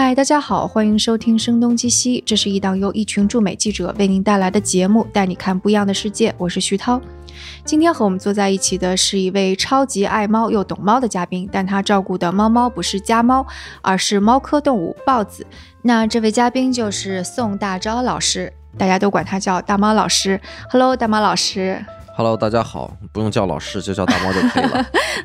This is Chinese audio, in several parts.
嗨，大家好，欢迎收听《声东击西》，这是一档由一群驻美记者为您带来的节目，带你看不一样的世界。我是徐涛。今天和我们坐在一起的是一位超级爱猫又懂猫的嘉宾，但他照顾的猫猫不是家猫，而是猫科动物豹子。那这位嘉宾就是宋大钊老师，大家都管他叫大猫老师。Hello，大猫老师。Hello，大家好，不用叫老师，就叫大猫就可以了。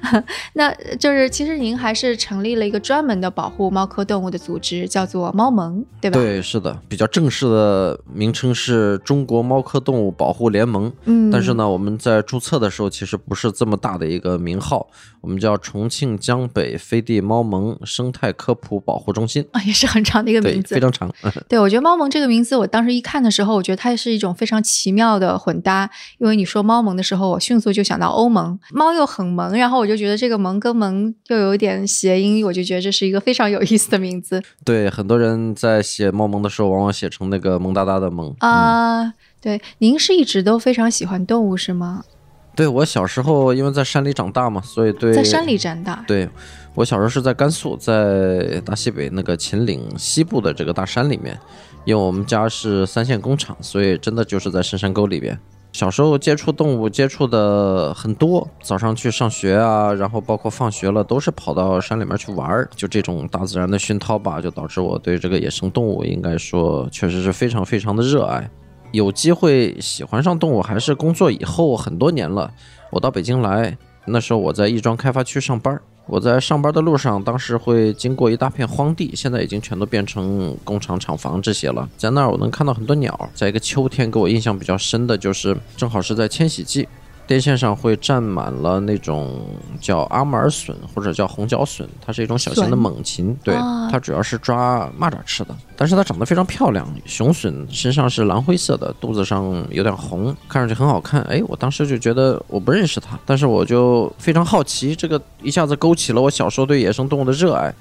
那就是其实您还是成立了一个专门的保护猫科动物的组织，叫做猫盟，对吧？对，是的，比较正式的名称是中国猫科动物保护联盟。嗯，但是呢，我们在注册的时候其实不是这么大的一个名号，我们叫重庆江北飞地猫盟生态科普保护中心。啊，也是很长的一个，名字非。常长。对，我觉得猫盟这个名字，我当时一看的时候，我觉得它是一种非常奇妙的混搭。因为你说猫盟的时候，我迅速就想到欧盟，猫又很萌，然后我就觉得这个萌跟萌又有一点谐音，我就觉得这是一个非常有意思的名字对，很多人在写猫萌的时候，往往写成那个萌哒哒的萌。啊。对，您是一直都非常喜欢动物是吗？对我小时候因为在山里长大嘛，所以对在山里长大，对我小时候是在甘肃，在大西北那个秦岭西部的这个大山里面，因为我们家是三线工厂，所以真的就是在深山沟里边。小时候接触动物接触的很多，早上去上学啊，然后包括放学了都是跑到山里面去玩儿，就这种大自然的熏陶吧，就导致我对这个野生动物应该说确实是非常非常的热爱。有机会喜欢上动物，还是工作以后很多年了。我到北京来，那时候我在亦庄开发区上班。我在上班的路上，当时会经过一大片荒地，现在已经全都变成工厂厂房这些了。在那儿我能看到很多鸟。在一个秋天，给我印象比较深的就是，正好是在迁徙季，电线上会站满了那种叫阿穆尔隼或者叫红脚隼，它是一种小型的猛禽，对啊，它主要是抓蚂蚱吃的，但是它长得非常漂亮。雄隼身上是蓝灰色的，肚子上有点红，看上去很好看。哎，我当时就觉得我不认识它，但是我就非常好奇，这个一下子勾起了我小时候对野生动物的热爱。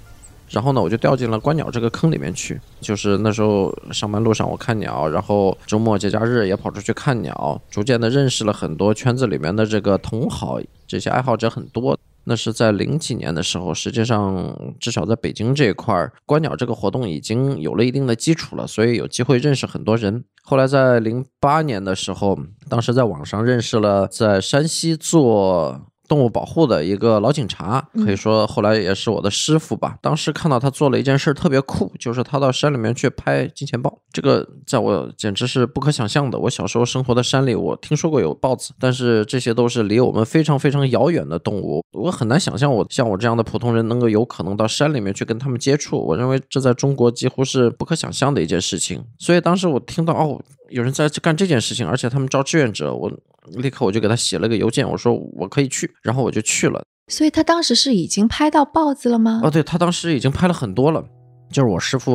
然后呢，我就掉进了观鸟这个坑里面去。就是那时候上班路上我看鸟，然后周末节假日也跑出去看鸟，逐渐的认识了很多圈子里面的这个同好，这些爱好者很多。那是在零几年的时候，实际上至少在北京这一块儿，观鸟这个活动已经有了一定的基础了，所以有机会认识很多人。后来在零八年的时候，当时在网上认识了在山西做动物保护的一个老警察，嗯可以说后来也是我的师傅吧。当时看到他做了一件事特别酷，就是他到山里面去拍金钱豹，这个在我简直是不可想象的。我小时候生活的山里，我听说过有豹子，但是这些都是离我们非常非常遥远的动物，我很难想象我像我这样的普通人能够有可能到山里面去跟他们接触。我认为这在中国几乎是不可想象的一件事情。所以当时我听到哦，有人在干这件事情，而且他们招志愿者，我立刻我就给他写了个邮件，我说我可以去，然后我就去了。所以他当时是已经拍到豹子了吗？哦，对他当时已经拍了很多了。就是我师傅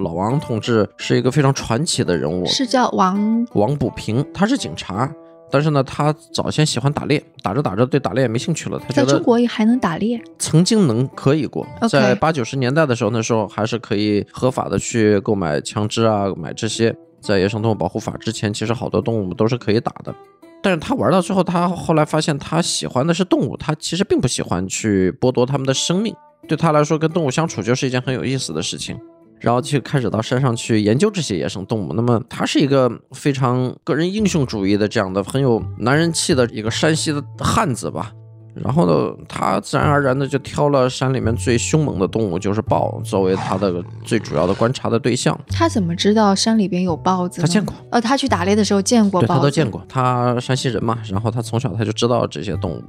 老王同志是一个非常传奇的人物，是叫王王补平，他是警察，但是呢，他早先喜欢打猎，打着打着对打猎也没兴趣了，他在中国也还能打猎曾经能可以过在八九十年代的时候，那时候还是可以合法的去购买枪支啊，买这些。在野生动物保护法之前，其实好多动物都是可以打的。但是他玩到最后，他后来发现他喜欢的是动物，他其实并不喜欢去剥夺他们的生命。对他来说，跟动物相处就是一件很有意思的事情。然后就开始到山上去研究这些野生动物。那么他是一个非常个人英雄主义的这样的很有男人气的一个山西的汉子吧。然后呢，他自然而然的就挑了山里面最凶猛的动物，就是豹，作为他的最主要的观察的对象。他怎么知道山里边有豹子？他见过，呃，他去打猎的时候见过对豹子，他都见过。他山西人嘛，然后他从小他就知道这些动物，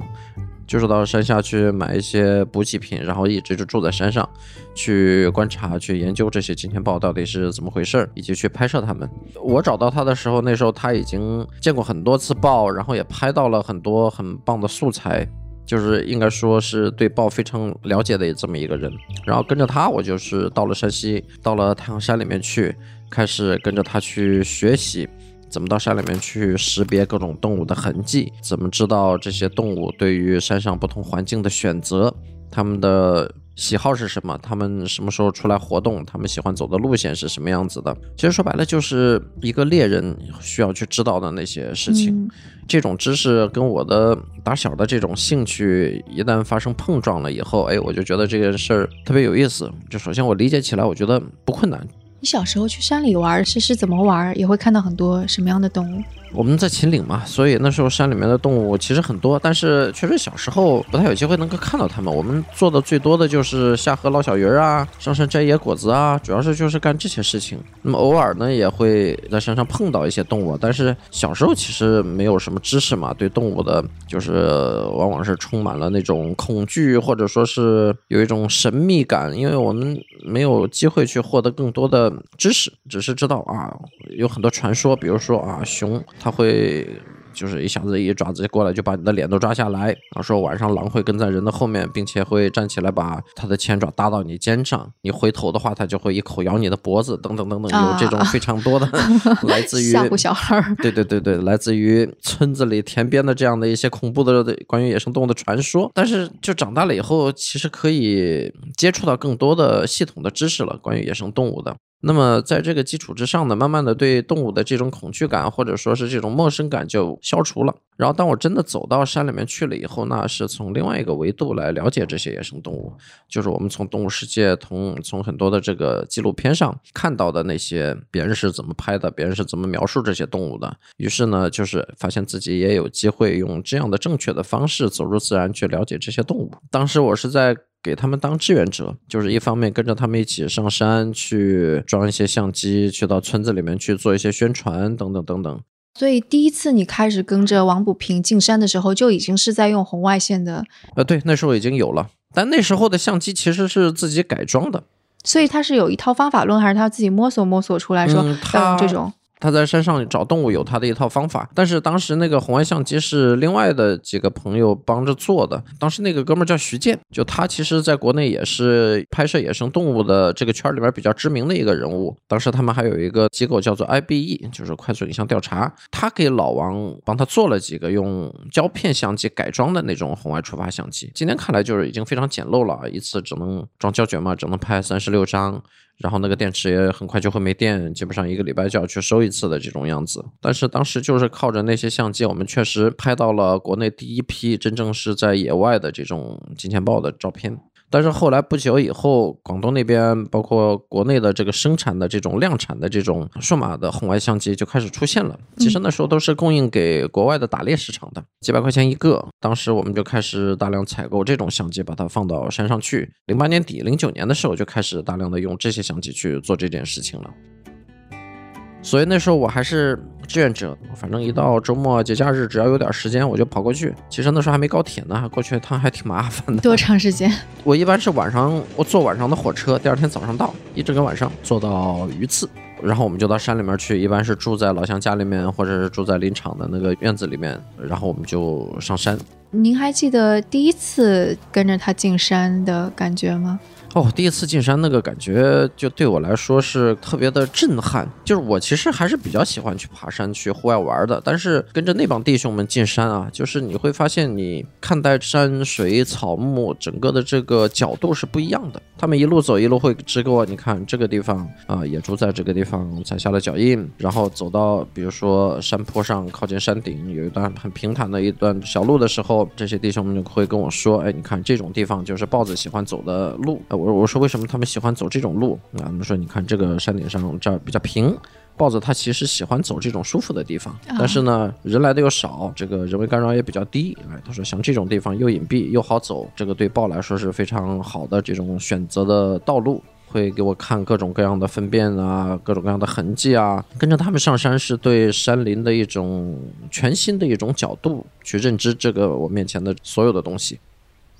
就是到山下去买一些补给品，然后一直就住在山上，去观察、去研究这些金钱豹到底是怎么回事儿，以及去拍摄它们。我找到他的时候，那时候他已经见过很多次豹，然后也拍到了很多很棒的素材。就是应该说是对豹非常了解的这么一个人，然后跟着他，我就是到了山西，到了太行山里面去，开始跟着他去学习，怎么到山里面去识别各种动物的痕迹，怎么知道这些动物对于山上不同环境的选择，它们的喜好是什么，他们什么时候出来活动，他们喜欢走的路线是什么样子的。其实说白了，就是一个猎人需要去知道的那些事情。嗯这种知识跟我的打小的这种兴趣一旦发生碰撞了以后，哎，我就觉得这件事儿特别有意思。就首先我理解起来，我觉得不困难。你小时候去山里玩是是怎么玩？也会看到很多什么样的动物？我们在秦岭嘛，所以那时候山里面的动物其实很多，但是确实小时候不太有机会能够看到它们。我们做的最多的就是下河捞小鱼儿啊，上山摘野果子啊，主要是就是干这些事情。那么偶尔呢，也会在山上碰到一些动物，但是小时候其实没有什么知识嘛，对动物的，就是往往是充满了那种恐惧，或者说是有一种神秘感，因为我们没有机会去获得更多的知识，只是知道啊，有很多传说，比如说啊，熊它会。就是一下子一爪子过来就把你的脸都抓下来，然后说晚上狼会跟在人的后面，并且会站起来把它的前爪搭到你肩上，你回头的话，它就会一口咬你的脖子，等等等等，有这种非常多的 来自于吓唬小孩儿。对对对对，来自于村子里田边的这样的一些恐怖的关于野生动物的传说。但是就长大了以后，其实可以接触到更多的系统的知识了，关于野生动物的。那么在这个基础之上呢，慢慢的对动物的这种恐惧感或者说是这种陌生感就消除了。然后当我真的走到山里面去了以后，那是从另外一个维度来了解这些野生动物，就是我们从动物世界从从很多的这个纪录片上看到的那些别人是怎么拍的，别人是怎么描述这些动物的。于是呢，就是发现自己也有机会用这样的正确的方式走入自然去了解这些动物。当时我是在。给他们当志愿者，就是一方面跟着他们一起上山去装一些相机，去到村子里面去做一些宣传，等等等等。所以第一次你开始跟着王补平进山的时候，就已经是在用红外线的，呃，对，那时候已经有了，但那时候的相机其实是自己改装的。所以他是有一套方法论，还是他自己摸索摸索出来说嗯要他用这种？他在山上找动物有他的一套方法，但是当时那个红外相机是另外的几个朋友帮着做的。当时那个哥们儿叫徐健，就他其实在国内也是拍摄野生动物的这个圈儿里面比较知名的一个人物。当时他们还有一个机构叫做 IBE，就是快速影像调查，他给老王帮他做了几个用胶片相机改装的那种红外触发相机。今天看来就是已经非常简陋了，一次只能装胶卷嘛，只能拍三十六张。然后那个电池也很快就会没电，基本上一个礼拜就要去收一次的这种样子。但是当时就是靠着那些相机，我们确实拍到了国内第一批真正是在野外的这种金钱豹的照片。但是后来不久以后，广东那边包括国内的这个生产的这种量产的这种数码的红外相机就开始出现了。其实那时候都是供应给国外的打猎市场的，几百块钱一个。当时我们就开始大量采购这种相机，把它放到山上去。零八年底、零九年的时候就开始大量的用这些相机去做这件事情了。所以那时候我还是志愿者，反正一到周末节假日，只要有点时间我就跑过去。其实那时候还没高铁呢，过去一趟还挺麻烦的。多长时间？我一般是晚上，我坐晚上的火车，第二天早上到，一整个晚上坐到榆次，然后我们就到山里面去，一般是住在老乡家里面，或者是住在林场的那个院子里面，然后我们就上山。您还记得第一次跟着他进山的感觉吗？哦，第一次进山那个感觉，就对我来说是特别的震撼。就是我其实还是比较喜欢去爬山、去户外玩的，但是跟着那帮弟兄们进山啊，就是你会发现，你看待山水草木整个的这个角度是不一样的。他们一路走一路会指给我，你看这个地方啊，野猪在这个地方踩下了脚印，然后走到比如说山坡上靠近山顶有一段很平坦的一段小路的时候，这些弟兄们就会跟我说，哎，你看这种地方就是豹子喜欢走的路。哎我我我说为什么他们喜欢走这种路啊？他们说你看这个山顶上这儿比较平。豹子它其实喜欢走这种舒服的地方，但是呢，人来的又少，这个人为干扰也比较低。哎，他说像这种地方又隐蔽又好走，这个对豹来说是非常好的这种选择的道路。会给我看各种各样的粪便啊，各种各样的痕迹啊。跟着他们上山是对山林的一种全新的一种角度去认知这个我面前的所有的东西。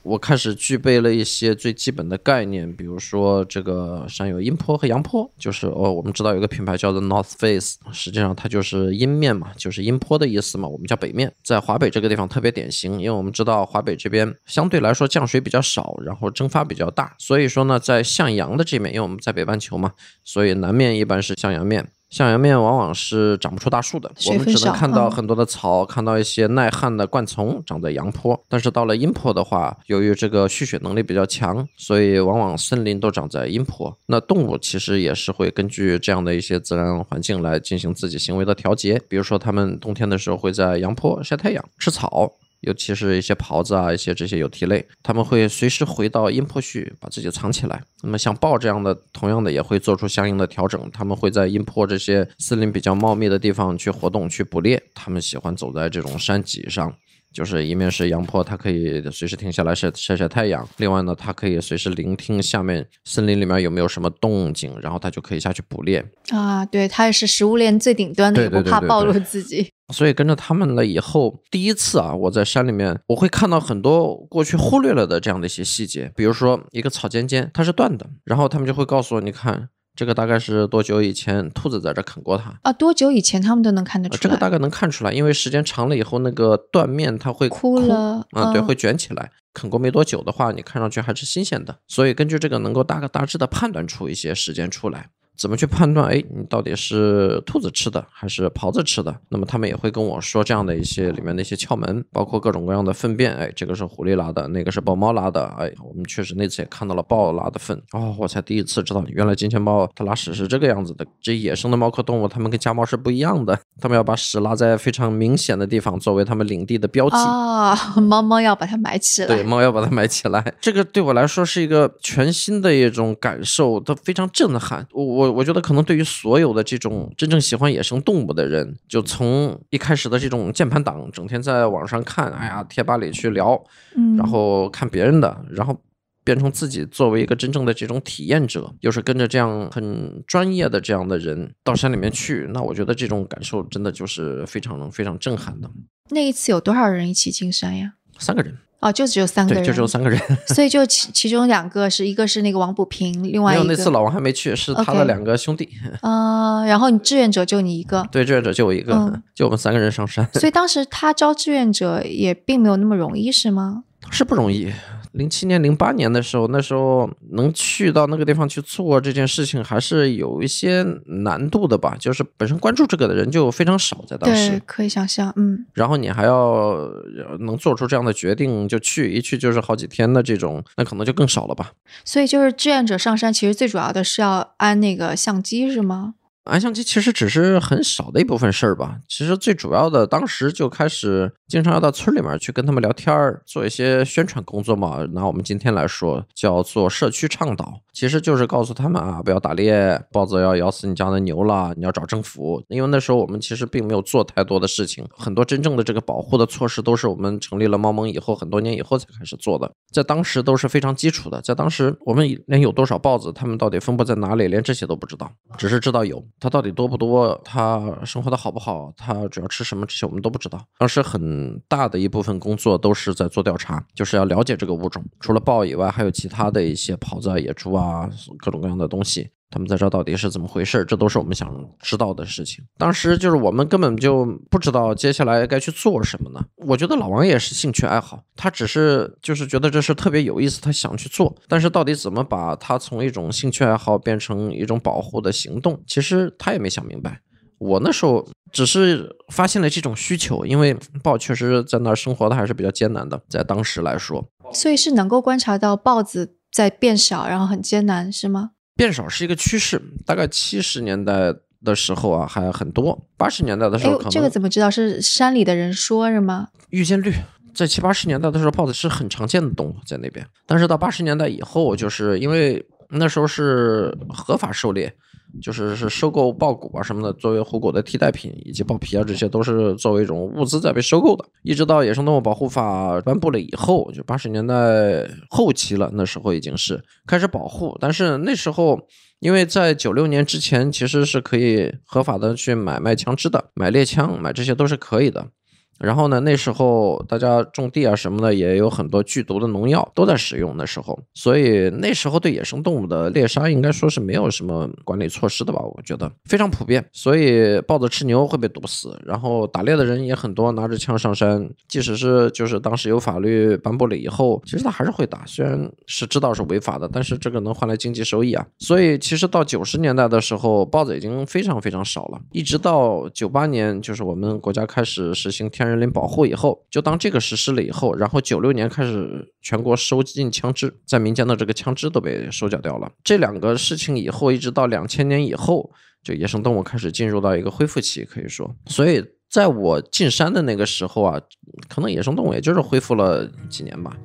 我开始具备了一些最基本的概念，比如说这个山有阴坡和阳坡，就是哦，我们知道有个品牌叫做 North Face，实际上它就是阴面嘛，就是阴坡的意思嘛，我们叫北面，在华北这个地方特别典型，因为我们知道华北这边相对来说降水比较少，然后蒸发比较大，所以说呢，在向阳的这面，因为我们在北半球嘛，所以南面一般是向阳面。向阳面往往是长不出大树的，我们只能看到嗯很多的草，看到一些耐旱的灌丛长在阳坡。但是到了阴坡的话，由于这个蓄水能力比较强，所以往往森林都长在阴坡。那动物其实也是会根据这样的一些自然环境来进行自己行为的调节，比如说它们冬天的时候会在阳坡晒太阳、吃草。尤其是一些狍子啊，一些这些有蹄类，它们会随时回到阴坡去把自己藏起来。那么像豹这样的，同样的也会做出相应的调整，它们会在阴坡这些森林比较茂密的地方去活动、去捕猎。它们喜欢走在这种山脊上。就是一面是阳坡，它可以随时停下来晒晒晒太阳；另外呢，它可以随时聆听下面森林里面有没有什么动静，然后它就可以下去捕猎。啊，对，它也是食物链最顶端的，对也不怕暴露自己。所以跟着他们了以后，第一次啊，我在山里面，我会看到很多过去忽略了的这样的一些细节，比如说一个草尖尖，它是断的，然后他们就会告诉我，你看这个大概是多久以前兔子在这啃过它。啊，多久以前他们都能看得出来？呃这个大概能看出来，因为时间长了以后，那个断面它会枯了啊、对，嗯会卷起来。啃过没多久的话，你看上去还是新鲜的，所以根据这个能够大概大致的判断出一些时间出来。怎么去判断？哎，你到底是兔子吃的还是狍子吃的？那么他们也会跟我说这样的一些里面的一些窍门，包括各种各样的粪便。哎，这个是狐狸拉的，那个是豹猫拉的。哎，我们确实那次也看到了豹拉的粪。哦，我才第一次知道，原来金钱豹它拉屎是这个样子的。这野生的猫科动物，它们跟家猫是不一样的，它们要把屎拉在非常明显的地方，作为它们领地的标记。啊，猫猫要把它埋起来。对，猫要把它埋起来，这个对我来说是一个全新的一种感受，它非常震撼。我我我觉得可能对于所有的这种真正喜欢野生动物的人，就从一开始的这种键盘党，整天在网上看，哎呀，贴吧里去聊，嗯，然后看别人的，然后。变成自己作为一个真正的这种体验者，又是跟着这样很专业的这样的人到山里面去，那我觉得这种感受真的就是非常非常震撼的。那一次有多少人一起进山呀？三个人，哦，就只有三个对，人，就只有三个人。所以就其其中两个是一个是那个王补平，另外没有，一个那次老王还没去，是他的两个兄弟。啊、然后你志愿者就你一个，对，志愿者就我一个，嗯就我们三个人上山，所以当时他招志愿者也并没有那么容易，是吗？是不容易。零七年、零八年的时候，那时候能去到那个地方去做这件事情，还是有一些难度的吧。就是本身关注这个的人就非常少，在当对时，，可以想象，嗯，然后你还要呃能做出这样的决定就去，一去就是好几天的这种，那可能就更少了吧。所以就是志愿者上山，其实最主要的是要安那个相机，是吗？安相机其实只是很少的一部分事儿吧。其实最主要的，当时就开始经常要到村里面去跟他们聊天儿，做一些宣传工作嘛。拿我们今天来说，叫做社区倡导，其实就是告诉他们啊，不要打猎，豹子要咬死你家的牛了，你要找政府。因为那时候我们其实并没有做太多的事情，很多真正的这个保护的措施都是我们成立了猫盟以后很多年以后才开始做的，在当时都是非常基础的。在当时我们连有多少豹子，它们到底分布在哪里，连这些都不知道，只是知道有。它到底多不多？它生活的好不好？它主要吃什么？这些我们都不知道。当时很大的一部分工作都是在做调查，就是要了解这个物种。除了豹以外，还有其他的一些狍子啊、野猪啊，各种各样的东西。他们在这到底是怎么回事？这都是我们想知道的事情。当时就是我们根本就不知道接下来该去做什么呢。我觉得老王也是兴趣爱好，他只是就是觉得这事特别有意思，他想去做。但是到底怎么把它从一种兴趣爱好变成一种保护的行动，其实他也没想明白。我那时候只是发现了这种需求，因为豹确实在那儿生活的还是比较艰难的，在当时来说，所以是能够观察到豹子在变少，然后很艰难，是吗？变少是一个趋势。大概七十年代的时候啊，还很多；八十年代的时候，可，能哎这个怎么知道？是山里的人说是吗？遇见率。在七八十年代的时候，豹子是很常见的动物在那边，但是到八十年代以后，就是因为那时候是合法狩猎，就是是收购豹骨啊什么的，作为虎骨的替代品，以及豹皮啊这些都是作为一种物资在被收购的。一直到野生动物保护法颁布了以后，就八十年代后期了，那时候已经是开始保护，但是那时候。因为在九六年之前，其实是可以合法的去买卖枪支的，买猎枪，买这些都是可以的。然后呢，那时候大家种地啊什么的，也有很多剧毒的农药都在使用的时候，所以那时候对野生动物的猎杀应该说是没有什么管理措施的吧？我觉得非常普遍。所以豹子吃牛会被毒死，然后打猎的人也很多，拿着枪上山，即使是就是当时有法律颁布了以后，其实他还是会打，虽然是知道是违法的，但是这个能换来经济收益啊。所以其实到九十年代的时候，豹子已经非常非常少了，一直到九八年，就是我们国家开始实行天人林保护以后，就当这个实施了以后，然后九六年开始全国收进枪支，在民间的这个枪支都被收缴掉了。这两个事情以后，一直到两千年以后，就野生动物开始进入到一个恢复期，可以说，所以在我进山的那个时候啊，可能野生动物也就是恢复了几年吧。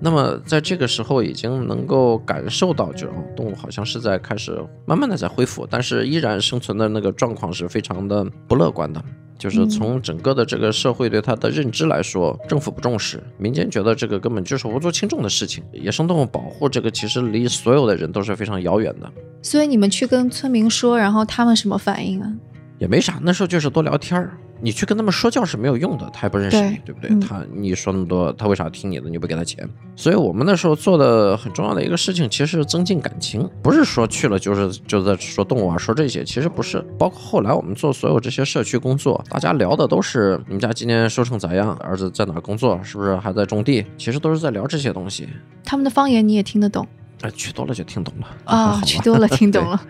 那么在这个时候，已经能够感受到，就是动物好像是在开始慢慢的在恢复，但是依然生存的那个状况是非常的不乐观的。就是从整个的这个社会对它的认知来说，政府不重视，民间觉得这个根本就是无足轻重的事情。野生动物保护这个其实离所有的人都是非常遥远的。所以你们去跟村民说，然后他们什么反应啊？也没啥，那时候就是多聊天儿。你去跟他们说教是没有用的，他也不认识你，对对不对？嗯他你说那么多，他为啥听你的？你又不给他钱？所以我们那时候做的很重要的一个事情，其实是增进感情，不是说去了就是就在说动物啊，说这些，其实不是。包括后来我们做所有这些社区工作，大家聊的都是你们家今年收成咋样，儿子在哪儿工作，是不是还在种地？其实都是在聊这些东西。他们的方言你也听得懂哎，去多了就听懂了啊、去多了听懂了。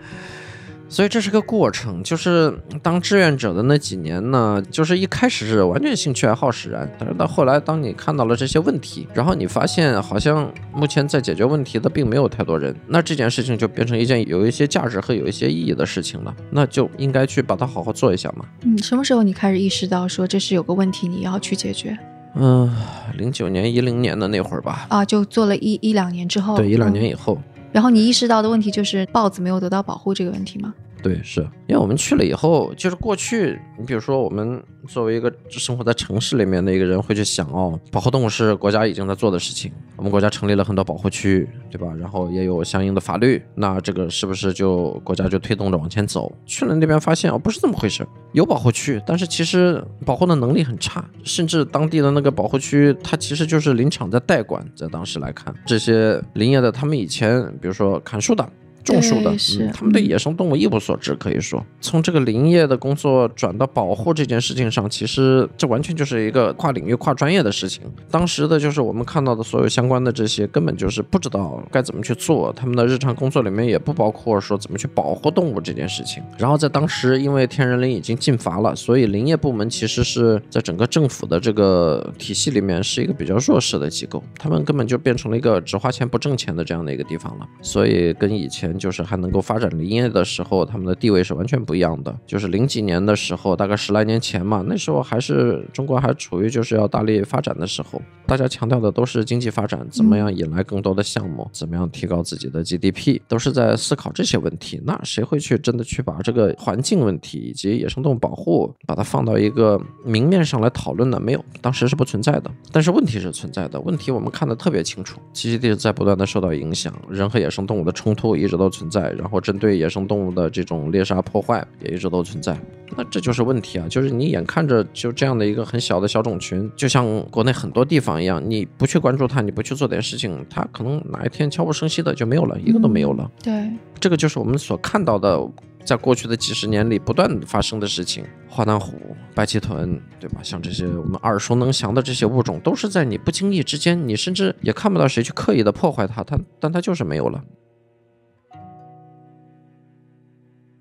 所以这是个过程，就是当志愿者的那几年呢，就是一开始是完全兴趣爱好使然，但是到后来，当你看到了这些问题，然后你发现好像目前在解决问题的并没有太多人，那这件事情就变成一件有一些价值和有一些意义的事情了，那就应该去把它好好做一下嘛。嗯，什么时候你开始意识到说这是有个问题，你要去解决嗯，零九年、一零年的那会儿吧，啊？就做了一一两年之后，对，一两嗯年以后。然后你意识到的问题就是豹子没有得到保护这个问题吗？对，是因为我们去了以后，就是过去，你比如说我们作为一个生活在城市里面的一个人，会去想哦，保护动物是国家已经在做的事情，我们国家成立了很多保护区，对吧？然后也有相应的法律，那这个是不是就国家就推动着往前走？去了那边发现哦，不是这么回事，有保护区，但是其实保护的能力很差，甚至当地的那个保护区，它其实就是林场在代管，在当时来看，这些林业的他们以前，比如说砍树的。种树的，是嗯，他们对野生动物一无所知，可以说从这个林业的工作转到保护这件事情上，其实这完全就是一个跨领域、跨专业的事情。当时的就是我们看到的所有相关的这些，根本就是不知道该怎么去做，他们的日常工作里面也不包括说怎么去保护动物这件事情。然后在当时，因为天然林已经禁伐了，所以林业部门其实是在整个政府的这个体系里面是一个比较弱势的机构，他们根本就变成了一个只花钱不挣钱的这样的一个地方了。所以跟以前就是还能够发展林业的时候，他们的地位是完全不一样的。就是零几年的时候，大概十来年前嘛，那时候还是中国还处于就是要大力发展的时候，大家强调的都是经济发展，怎么样引来更多的项目，怎么样提高自己的 GDP，都是在思考这些问题。那谁会去真的去把这个环境问题以及野生动物保护，把它放到一个明面上来讨论呢？没有，当时是不存在的。但是问题是存在的，问题我们看得特别清楚，栖息地在不断的受到影响，人和野生动物的冲突一直都存在，然后针对野生动物的这种猎杀破坏也一直都存在。那这就是问题啊！就是你眼看着就这样的一个很小的小种群，就像国内很多地方一样，你不去关注它，你不去做点事情，它可能哪一天悄无声息的就没有了，一个都没有了。对，这个就是我们所看到的，在过去的几十年里不断发生的事情。华南虎、白鳍豚，对吧？像这些我们耳熟能详的这些物种，都是在你不经意之间，你甚至也看不到谁去刻意的破坏它，它但它就是没有了。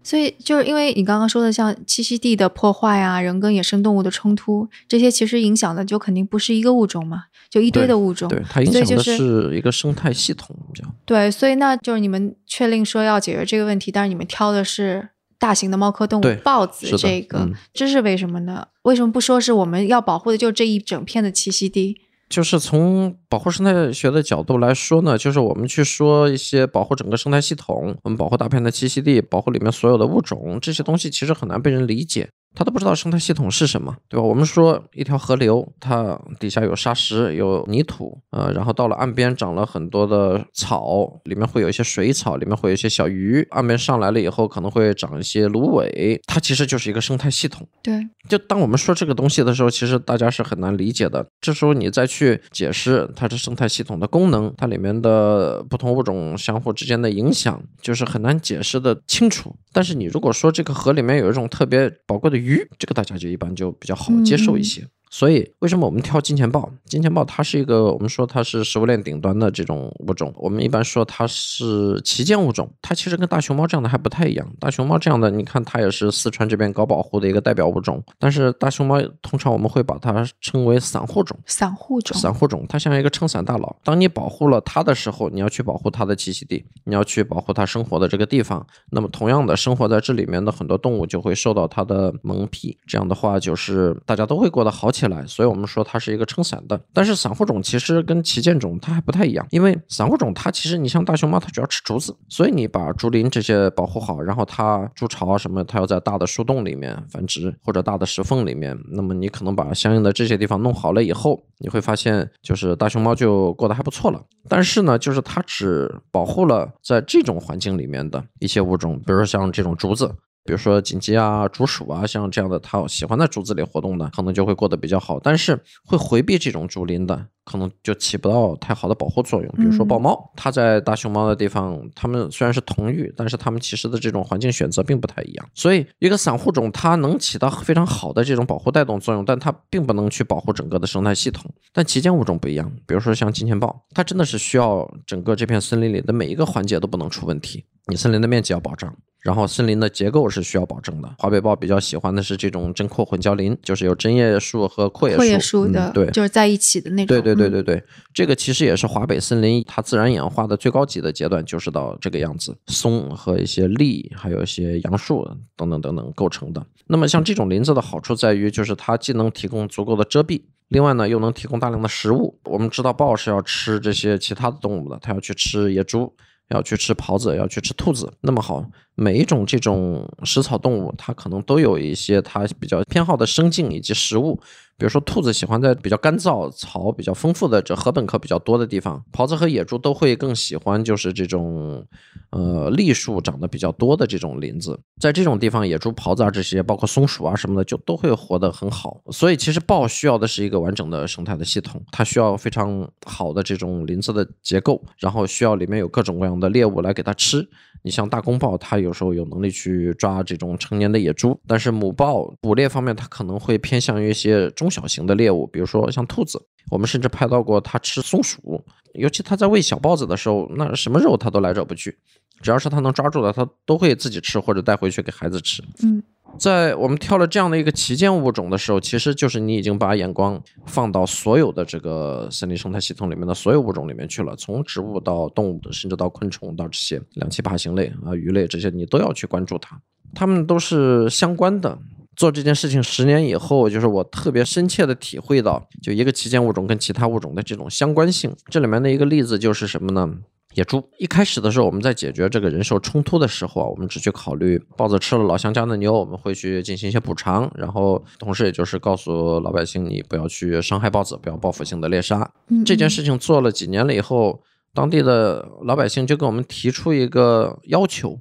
所以就是因为你刚刚说的，像栖息地的破坏啊，人跟野生动物的冲突，这些其实影响的就肯定不是一个物种嘛，就一堆的物种。对，它影响的是是一个生态系统，这样。对，所以那就是你们确定说要解决这个问题，但是你们挑的是大型的猫科动物豹子这个，嗯这是为什么呢？为什么不说是我们要保护的就这一整片的栖息地？就是从保护生态学的角度来说呢，就是我们去说一些保护整个生态系统，我们保护大片的栖息地，保护里面所有的物种，这些东西其实很难被人理解。他都不知道生态系统是什么，对吧？我们说一条河流，它底下有沙石、有泥土，呃，然后到了岸边长了很多的草，里面会有一些水草，里面会有一些小鱼，岸边上来了以后可能会长一些芦苇，它其实就是一个生态系统。对，就当我们说这个东西的时候，其实大家是很难理解的。这时候你再去解释它这生态系统的功能，它里面的不同物种相互之间的影响，就是很难解释的清楚。但是你如果说这个河里面有一种特别宝贵的鱼，这个大家就一般就比较好接受一些。所以，为什么我们挑金钱豹？金钱豹它是一个，我们说它是食物链顶端的这种物种。我们一般说它是旗舰物种，它其实跟大熊猫这样的还不太一样。大熊猫这样的，你看它也是四川这边高保护的一个代表物种，但是大熊猫通常我们会把它称为散户种。散户种，散户种，它像一个撑伞大佬。当你保护了它的时候，你要去保护它的栖息地，你要去保护它生活的这个地方。那么，同样的，生活在这里面的很多动物就会受到它的蒙蔽。这样的话，就是大家都会过得好起来。所以我们说它是一个撑伞的。但是散户种其实跟旗舰种它还不太一样，因为散户种它其实你像大熊猫，它主要吃竹子，所以你把竹林这些保护好，然后它筑巢啊什么，它要在大的树洞里面繁殖或者大的石缝里面，那么你可能把相应的这些地方弄好了以后，你会发现就是大熊猫就过得还不错了。但是呢，就是它只保护了在这种环境里面的一些物种，比如说像这种竹子。比如说锦鸡啊、竹鼠啊，像这样的，它喜欢在竹子里活动的，可能就会过得比较好。但是会回避这种竹林的，可能就起不到太好的保护作用。比如说豹猫，它在大熊猫的地方，它们虽然是同域，但是它们其实的这种环境选择并不太一样。所以，一个散户种它能起到非常好的这种保护带动作用，但它并不能去保护整个的生态系统。但旗舰物种不一样，比如说像金钱豹，它真的是需要整个这片森林里的每一个环节都不能出问题，你森林的面积要保障。然后森林的结构是需要保证的。华北豹比较喜欢的是这种针阔混交林，就是有针叶树和阔叶树，阔叶树的，对，就是在一起的那种。对对对对对，这个其实也是华北森林它自然演化的最高级的阶段，就是到这个样子，松和一些栎，还有一些杨树等等等等构成的。那么像这种林子的好处在于，就是它既能提供足够的遮蔽，另外呢又能提供大量的食物。我们知道豹是要吃这些其他的动物的，它要去吃野猪。要去吃狍子，要去吃兔子，那么好，每一种这种食草动物，它可能都有一些它比较偏好的生境以及食物。比如说，兔子喜欢在比较干燥、草比较丰富的这禾本科比较多的地方；狍子和野猪都会更喜欢就是这种，呃，栎树长得比较多的这种林子。在这种地方，野猪、狍子啊这些，包括松鼠啊什么的，就都会活得很好。所以，其实豹需要的是一个完整的生态的系统，它需要非常好的这种林子的结构，然后需要里面有各种各样的猎物来给它吃。你像大公豹，它有时候有能力去抓这种成年的野猪，但是母豹捕猎方面，它可能会偏向于一些中小型的猎物，比如说像兔子。我们甚至拍到过它吃松鼠，尤其它在喂小豹子的时候，那什么肉它都来者不拒，只要是它能抓住的，它都会自己吃或者带回去给孩子吃。嗯。在我们挑了这样的一个旗舰物种的时候，其实就是你已经把眼光放到所有的这个森林生态系统里面的所有物种里面去了，从植物到动物，甚至到昆虫到这些两栖爬行类啊、鱼类这些，你都要去关注它，它们都是相关的。做这件事情十年以后，就是我特别深切的体会到，就一个旗舰物种跟其他物种的这种相关性。这里面的一个例子就是什么呢？野猪一开始的时候，我们在解决这个人兽冲突的时候啊，我们只去考虑豹子吃了老乡家的牛，我们会去进行一些补偿，然后同时也就是告诉老百姓，你不要去伤害豹子，不要报复性的猎杀。这件事情做了几年了以后，当地的老百姓就跟我们提出一个要求，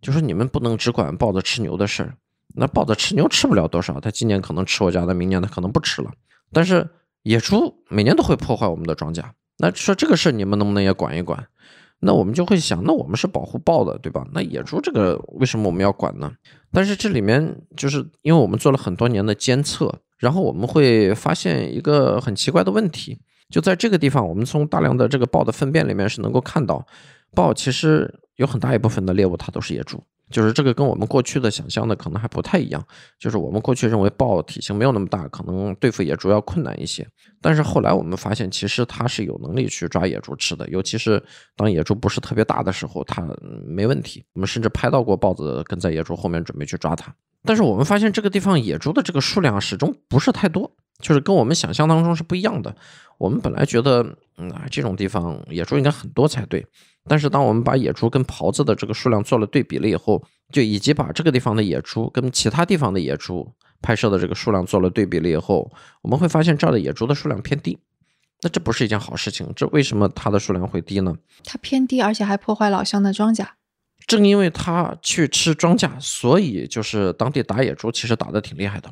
就说你们不能只管豹子吃牛的事儿，那豹子吃牛吃不了多少，它今年可能吃我家的，明年它可能不吃了。但是野猪每年都会破坏我们的庄稼，那说这个事你们能不能也管一管？那我们就会想，那我们是保护豹的，对吧？那野猪这个为什么我们要管呢？但是这里面就是因为我们做了很多年的监测，然后我们会发现一个很奇怪的问题，就在这个地方，我们从大量的这个豹的粪便里面是能够看到，豹其实有很大一部分的猎物它都是野猪。就是这个跟我们过去的想象的可能还不太一样，就是我们过去认为豹体型没有那么大，可能对付野猪要困难一些。但是后来我们发现，其实它是有能力去抓野猪吃的，尤其是当野猪不是特别大的时候，它没问题。我们甚至拍到过豹子跟在野猪后面准备去抓它。但是我们发现这个地方野猪的这个数量始终不是太多，就是跟我们想象当中是不一样的。我们本来觉得，嗯，这种地方野猪应该很多才对。但是当我们把野猪跟狍子的这个数量做了对比了以后，就以及把这个地方的野猪跟其他地方的野猪拍摄的这个数量做了对比了以后，我们会发现这儿的野猪的数量偏低。那这不是一件好事情，这为什么它的数量会低呢？它偏低，而且还破坏老乡的庄稼。正因为它去吃庄稼，所以就是当地打野猪其实打得挺厉害的，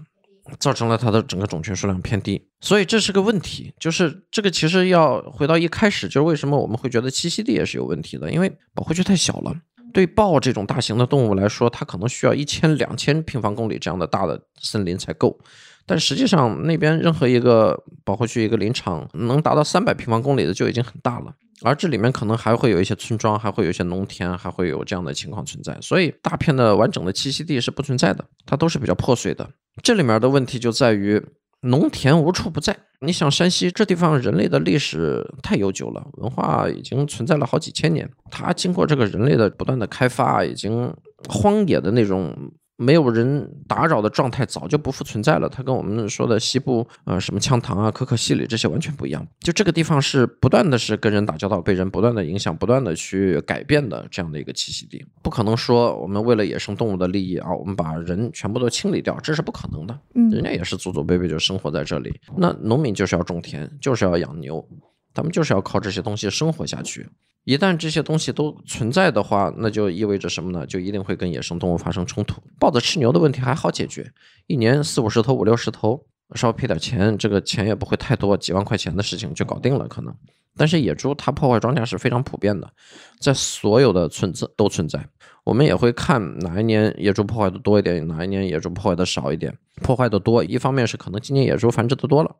造成了它的整个种群数量偏低。所以这是个问题，就是这个其实要回到一开始，就是为什么我们会觉得栖息地也是有问题的，因为保护区太小了。对豹这种大型的动物来说，它可能需要一千、两千平方公里这样的大的森林才够。但实际上，那边任何一个保护区、一个林场能达到三百平方公里的就已经很大了，而这里面可能还会有一些村庄，还会有一些农田，还会有这样的情况存在。所以，大片的完整的栖息地是不存在的，它都是比较破碎的。这里面的问题就在于农田无处不在。你想，山西这地方人类的历史太悠久了，文化已经存在了好几千年，它经过这个人类的不断的开发，已经荒野的那种。没有人打扰的状态早就不复存在了。它跟我们说的西部，呃，什么羌塘啊、可可西里这些完全不一样。就这个地方是不断的是跟人打交道，被人不断的影响，不断的去改变的这样的一个栖息地。不可能说我们为了野生动物的利益啊，我们把人全部都清理掉，这是不可能的。嗯，人家也是祖祖辈辈就生活在这里。那农民就是要种田，就是要养牛，他们就是要靠这些东西生活下去。一旦这些东西都存在的话，那就意味着什么呢？就一定会跟野生动物发生冲突。豹子吃牛的问题还好解决，一年四五十头、五六十头，稍微赔点钱，这个钱也不会太多，几万块钱的事情就搞定了可能。但是野猪它破坏庄稼是非常普遍的，在所有的村子都存在。我们也会看哪一年野猪破坏的多一点，哪一年野猪破坏的少一点。破坏的多，一方面是可能今年野猪繁殖的多了。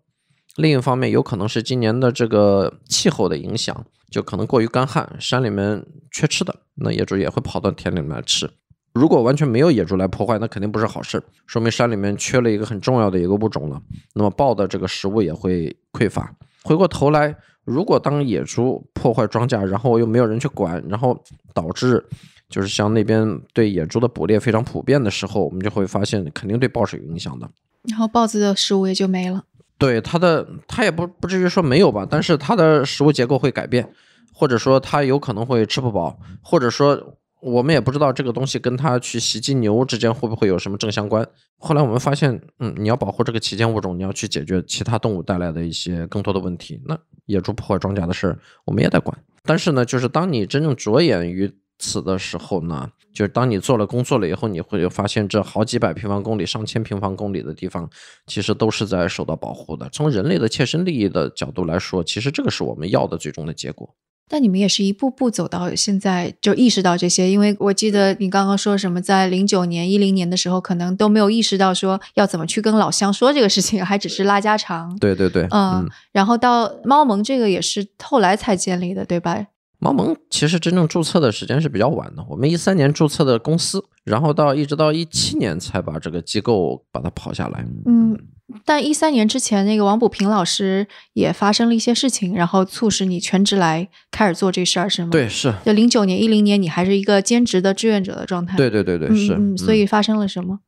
另一方面，有可能是今年的这个气候的影响，就可能过于干旱，山里面缺吃的，那野猪也会跑到田里面来吃。如果完全没有野猪来破坏，那肯定不是好事，说明山里面缺了一个很重要的一个物种了。那么豹的这个食物也会匮乏。回过头来，如果当野猪破坏庄稼，然后又没有人去管，然后导致就是像那边对野猪的捕猎非常普遍的时候，我们就会发现肯定对豹是有影响的。然后豹子的食物也就没了。对它的，它也不不至于说没有吧，但是它的食物结构会改变，或者说它有可能会吃不饱，或者说我们也不知道这个东西跟它去袭击牛之间会不会有什么正相关。后来我们发现，嗯，你要保护这个旗舰物种，你要去解决其他动物带来的一些更多的问题，那野猪破坏庄稼的事儿我们也得管。但是呢，就是当你真正着眼于此的时候呢。就是当你做了工作了以后，你会发现这好几百平方公里、上千平方公里的地方，其实都是在受到保护的。从人类的切身利益的角度来说，其实这个是我们要的最终的结果。但你们也是一步步走到现在，就意识到这些。因为我记得你刚刚说什么，在零九年、一零年的时候，可能都没有意识到说要怎么去跟老乡说这个事情，还只是拉家常。对对对，嗯。然后到猫盟这个也是后来才建立的，对吧？猫萌其实真正注册的时间是比较晚的，我们一三年注册的公司，然后到一直到一七年才把这个机构把它跑下来。嗯，但一三年之前，那个王补平老师也发生了一些事情，然后促使你全职来开始做这事儿，是吗？对，是。就零九年、一零年，你还是一个兼职的志愿者的状态。对对对对，是。嗯，所以发生了什么？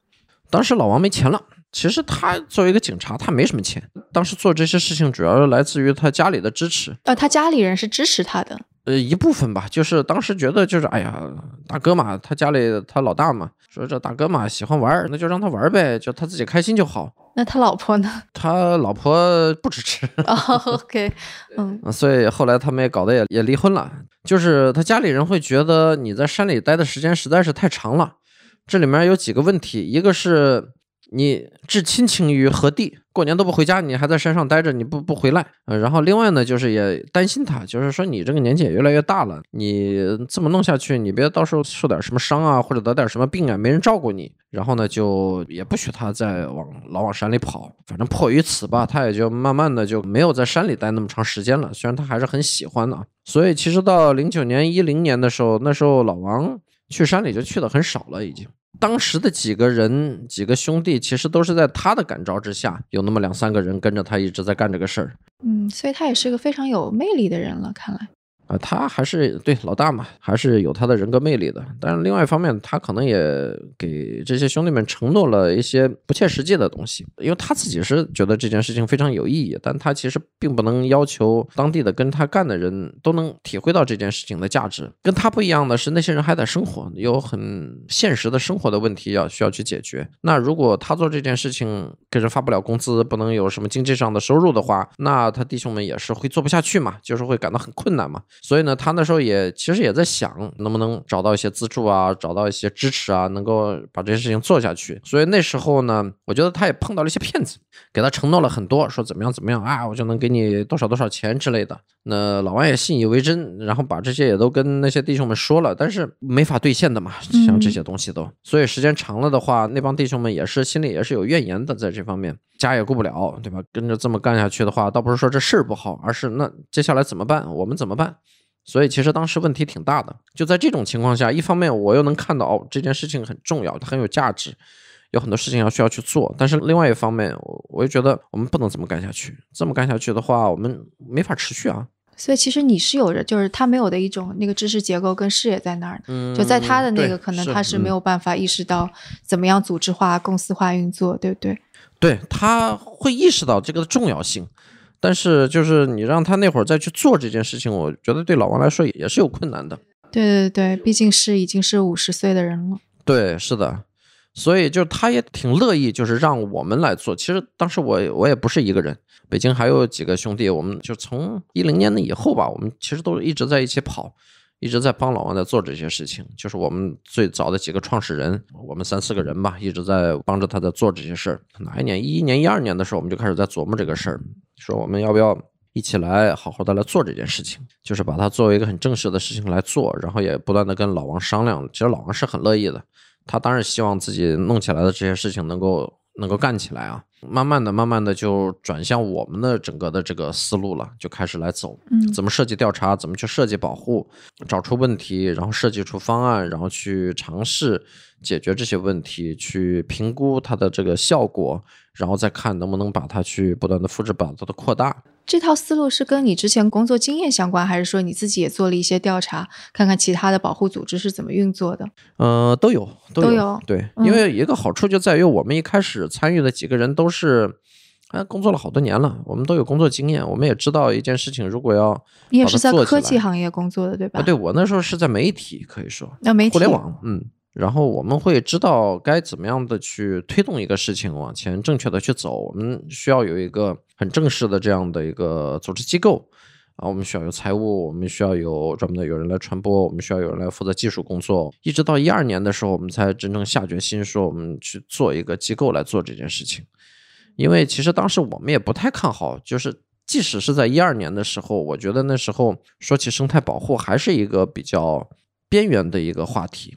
当时老王没钱了。其实他作为一个警察，他没什么钱。当时做这些事情，主要是来自于他家里的支持。呃，他家里人是支持他的。呃，一部分吧，就是当时觉得就是，哎呀，大哥嘛，他家里他老大嘛，说这大哥嘛喜欢玩，那就让他玩呗，就他自己开心就好。那他老婆呢？他老婆不支持。OK，嗯，所以后来他们也搞得也也离婚了。就是他家里人会觉得你在山里待的时间实在是太长了，这里面有几个问题，一个是。你置亲情于何地？过年都不回家，你还在山上待着，你不不回来？呃，然后另外呢，就是也担心他，就是说你这个年纪也越来越大了，你这么弄下去，你别到时候受点什么伤啊，或者得点什么病啊，没人照顾你。然后呢，就也不许他再往老往山里跑。反正迫于此吧，他也就慢慢的就没有在山里待那么长时间了。虽然他还是很喜欢的，所以其实到零九年、一零年的时候，那时候老王去山里就去的很少了，已经。当时的几个人，几个兄弟，其实都是在他的感召之下，有那么两三个人跟着他一直在干这个事儿。嗯，所以他也是个非常有魅力的人了。看来，啊，他还是对老大嘛，还是有他的人格魅力的。但是另外一方面，他可能也给这些兄弟们承诺了一些不切实际的东西，因为他自己是觉得这件事情非常有意义，但他其实并不能要求当地的跟他干的人都能体会到这件事情的价值。跟他不一样的是，那些人还在生活，有很现实的生活的问题要需要去解决。那如果他做这件事情给人发不了工资，不能有什么经济上的收入的话，那他弟兄们也是会做不下去嘛，就是会感到很困难嘛。所以呢，他那时候也其实也在想，能不能找到一些资助啊，找到一些支持啊，能够把这些事情做下去。所以那时候呢，我觉得他也碰到了一些骗子，给他承诺了很多，说怎么样怎么样啊，我就能给你多少多少钱之类的。那老王也信以为真，然后把这些也都跟那些弟兄们说了，但是没法兑现的嘛，像这些东西都。所以时间长了的话，那帮弟兄们也是心里也是有怨言的，在这方面家也顾不了，对吧？跟着这么干下去的话，倒不是说这事儿不好，而是那接下来怎么办？我们怎么办？所以其实当时问题挺大的。就在这种情况下，一方面我又能看到哦这件事情很重要，它很有价值，有很多事情要需要去做。但是另外一方面，我我又觉得我们不能这么干下去。这么干下去的话，我们没法持续啊。所以其实你是有着，就是他没有的一种那个知识结构跟视野在那儿的，就在他的那个可能他是没有办法意识到怎么样组织化、公司化运作，对不对？对他会意识到这个的重要性，但是就是你让他那会儿再去做这件事情，我觉得对老王来说也是有困难的。对对对，毕竟是已经是五十岁的人了。对，是的。所以就他也挺乐意，就是让我们来做。其实当时我我也不是一个人，北京还有几个兄弟，我们就从一零年的以后吧，我们其实都一直在一起跑，一直在帮老王在做这些事情。就是我们最早的几个创始人，我们三四个人吧，一直在帮着他在做这些事儿。哪一年？一一年、一二年的时候，我们就开始在琢磨这个事儿，说我们要不要一起来好好的来做这件事情，就是把它作为一个很正式的事情来做，然后也不断的跟老王商量。其实老王是很乐意的。他当然希望自己弄起来的这些事情能够能够干起来啊，慢慢的、慢慢的就转向我们的整个的这个思路了，就开始来走，嗯，怎么设计调查，怎么去设计保护，找出问题，然后设计出方案，然后去尝试解决这些问题，去评估它的这个效果，然后再看能不能把它去不断的复制，把它的扩大。这套思路是跟你之前工作经验相关，还是说你自己也做了一些调查，看看其他的保护组织是怎么运作的？呃，都有，都有。对，因为一个好处就在于我们一开始参与的几个人都是，哎，工作了好多年了，我们都有工作经验，我们也知道一件事情，如果要你也是在科技行业工作的，对吧？啊，对我那时候是在媒体，可以说，那媒体互联网，嗯。然后我们会知道该怎么样的去推动一个事情往前正确的去走。我们需要有一个正式的这样的一个组织机构啊，我们需要有财务，我们需要有专门的有人来传播，我们需要有人来负责技术工作。一直到一二年的时候，我们才真正下决心说我们去做一个机构来做这件事情。因为其实当时我们也不太看好，就是即使是在一二年的时候，我觉得那时候说起生态保护还是一个比较边缘的一个话题。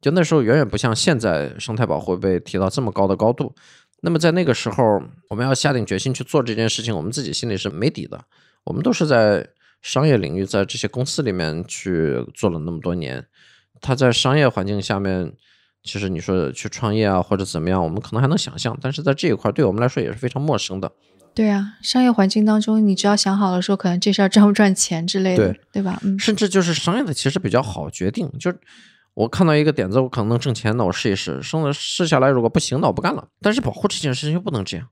就那时候远远不像现在生态保护被提到这么高的高度。那么在那个时候，我们要下定决心去做这件事情，我们自己心里是没底的。我们都是在商业领域，在这些公司里面去做了那么多年。他在商业环境下面，其实你说去创业啊或者怎么样，我们可能还能想象，但是在这一块对我们来说也是非常陌生的。对啊，商业环境当中，你只要想好了说，可能这事儿赚不赚钱之类的，对对吧？嗯，甚至就是商业的其实比较好决定，就是。我看到一个点子，我可能能挣钱，那我试一试，生了试下来，如果不行，那我不干了。但是保护这件事情又不能这样，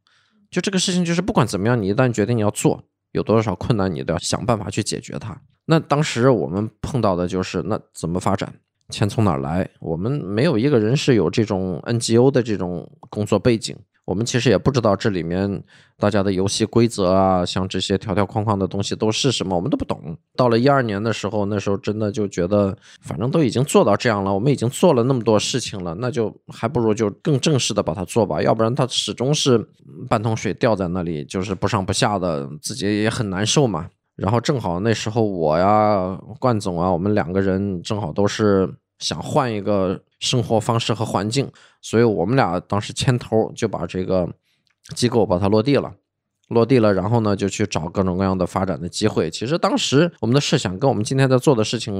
就这个事情就是不管怎么样，你一旦决定你要做，有多少困难你都要想办法去解决它。那当时我们碰到的就是那怎么发展，钱从哪儿来？我们没有一个人是有这种 NGO 的这种工作背景。我们其实也不知道这里面大家的游戏规则啊，像这些条条框框的东西都是什么，我们都不懂。到了一二年的时候，那时候真的就觉得，反正都已经做到这样了，我们已经做了那么多事情了，那就还不如就更正式的把它做吧，要不然它始终是半桶水掉在那里，就是不上不下的，自己也很难受嘛。然后正好那时候我呀，冠总啊，我们两个人正好都是想换一个生活方式和环境。所以我们俩当时牵头就把这个机构把它落地了，落地了，然后呢就去找各种各样的发展的机会。其实当时我们的设想跟我们今天在做的事情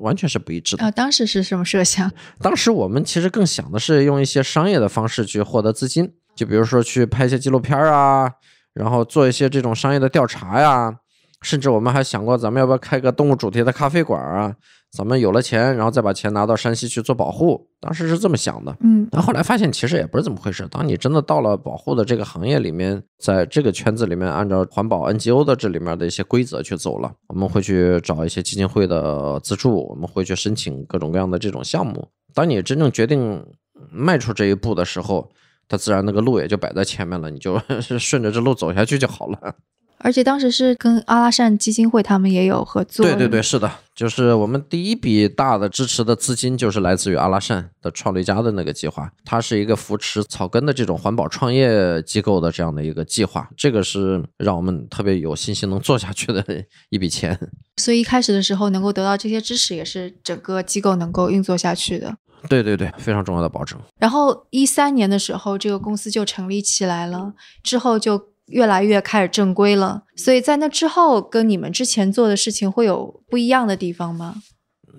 完全是不一致的啊。当时是什么设想？当时我们其实更想的是用一些商业的方式去获得资金，就比如说去拍一些纪录片啊，然后做一些这种商业的调查呀，甚至我们还想过，咱们要不要开个动物主题的咖啡馆啊？咱们有了钱，然后再把钱拿到山西去做保护。当时是这么想的，嗯，但后来发现其实也不是这么回事。当你真的到了保护的这个行业里面，在这个圈子里面，按照环保 NGO 的这里面的一些规则去走了，我们会去找一些基金会的资助，我们会去申请各种各样的这种项目。当你真正决定迈出这一步的时候，它自然那个路也就摆在前面了，你就 顺着这路走下去就好了。而且当时是跟阿拉善基金会他们也有合作。对对对，是的，就是我们第一笔大的支持的资金就是来自于阿拉善的创立家的那个计划，它是一个扶持草根的这种环保创业机构的这样的一个计划，这个是让我们特别有信心能做下去的一笔钱。所以一开始的时候能够得到这些支持，也是整个机构能够运作下去的。对对对，非常重要的保证。然后一三年的时候，这个公司就成立起来了，之后就。越来越开始正规了，所以在那之后，跟你们之前做的事情会有不一样的地方吗？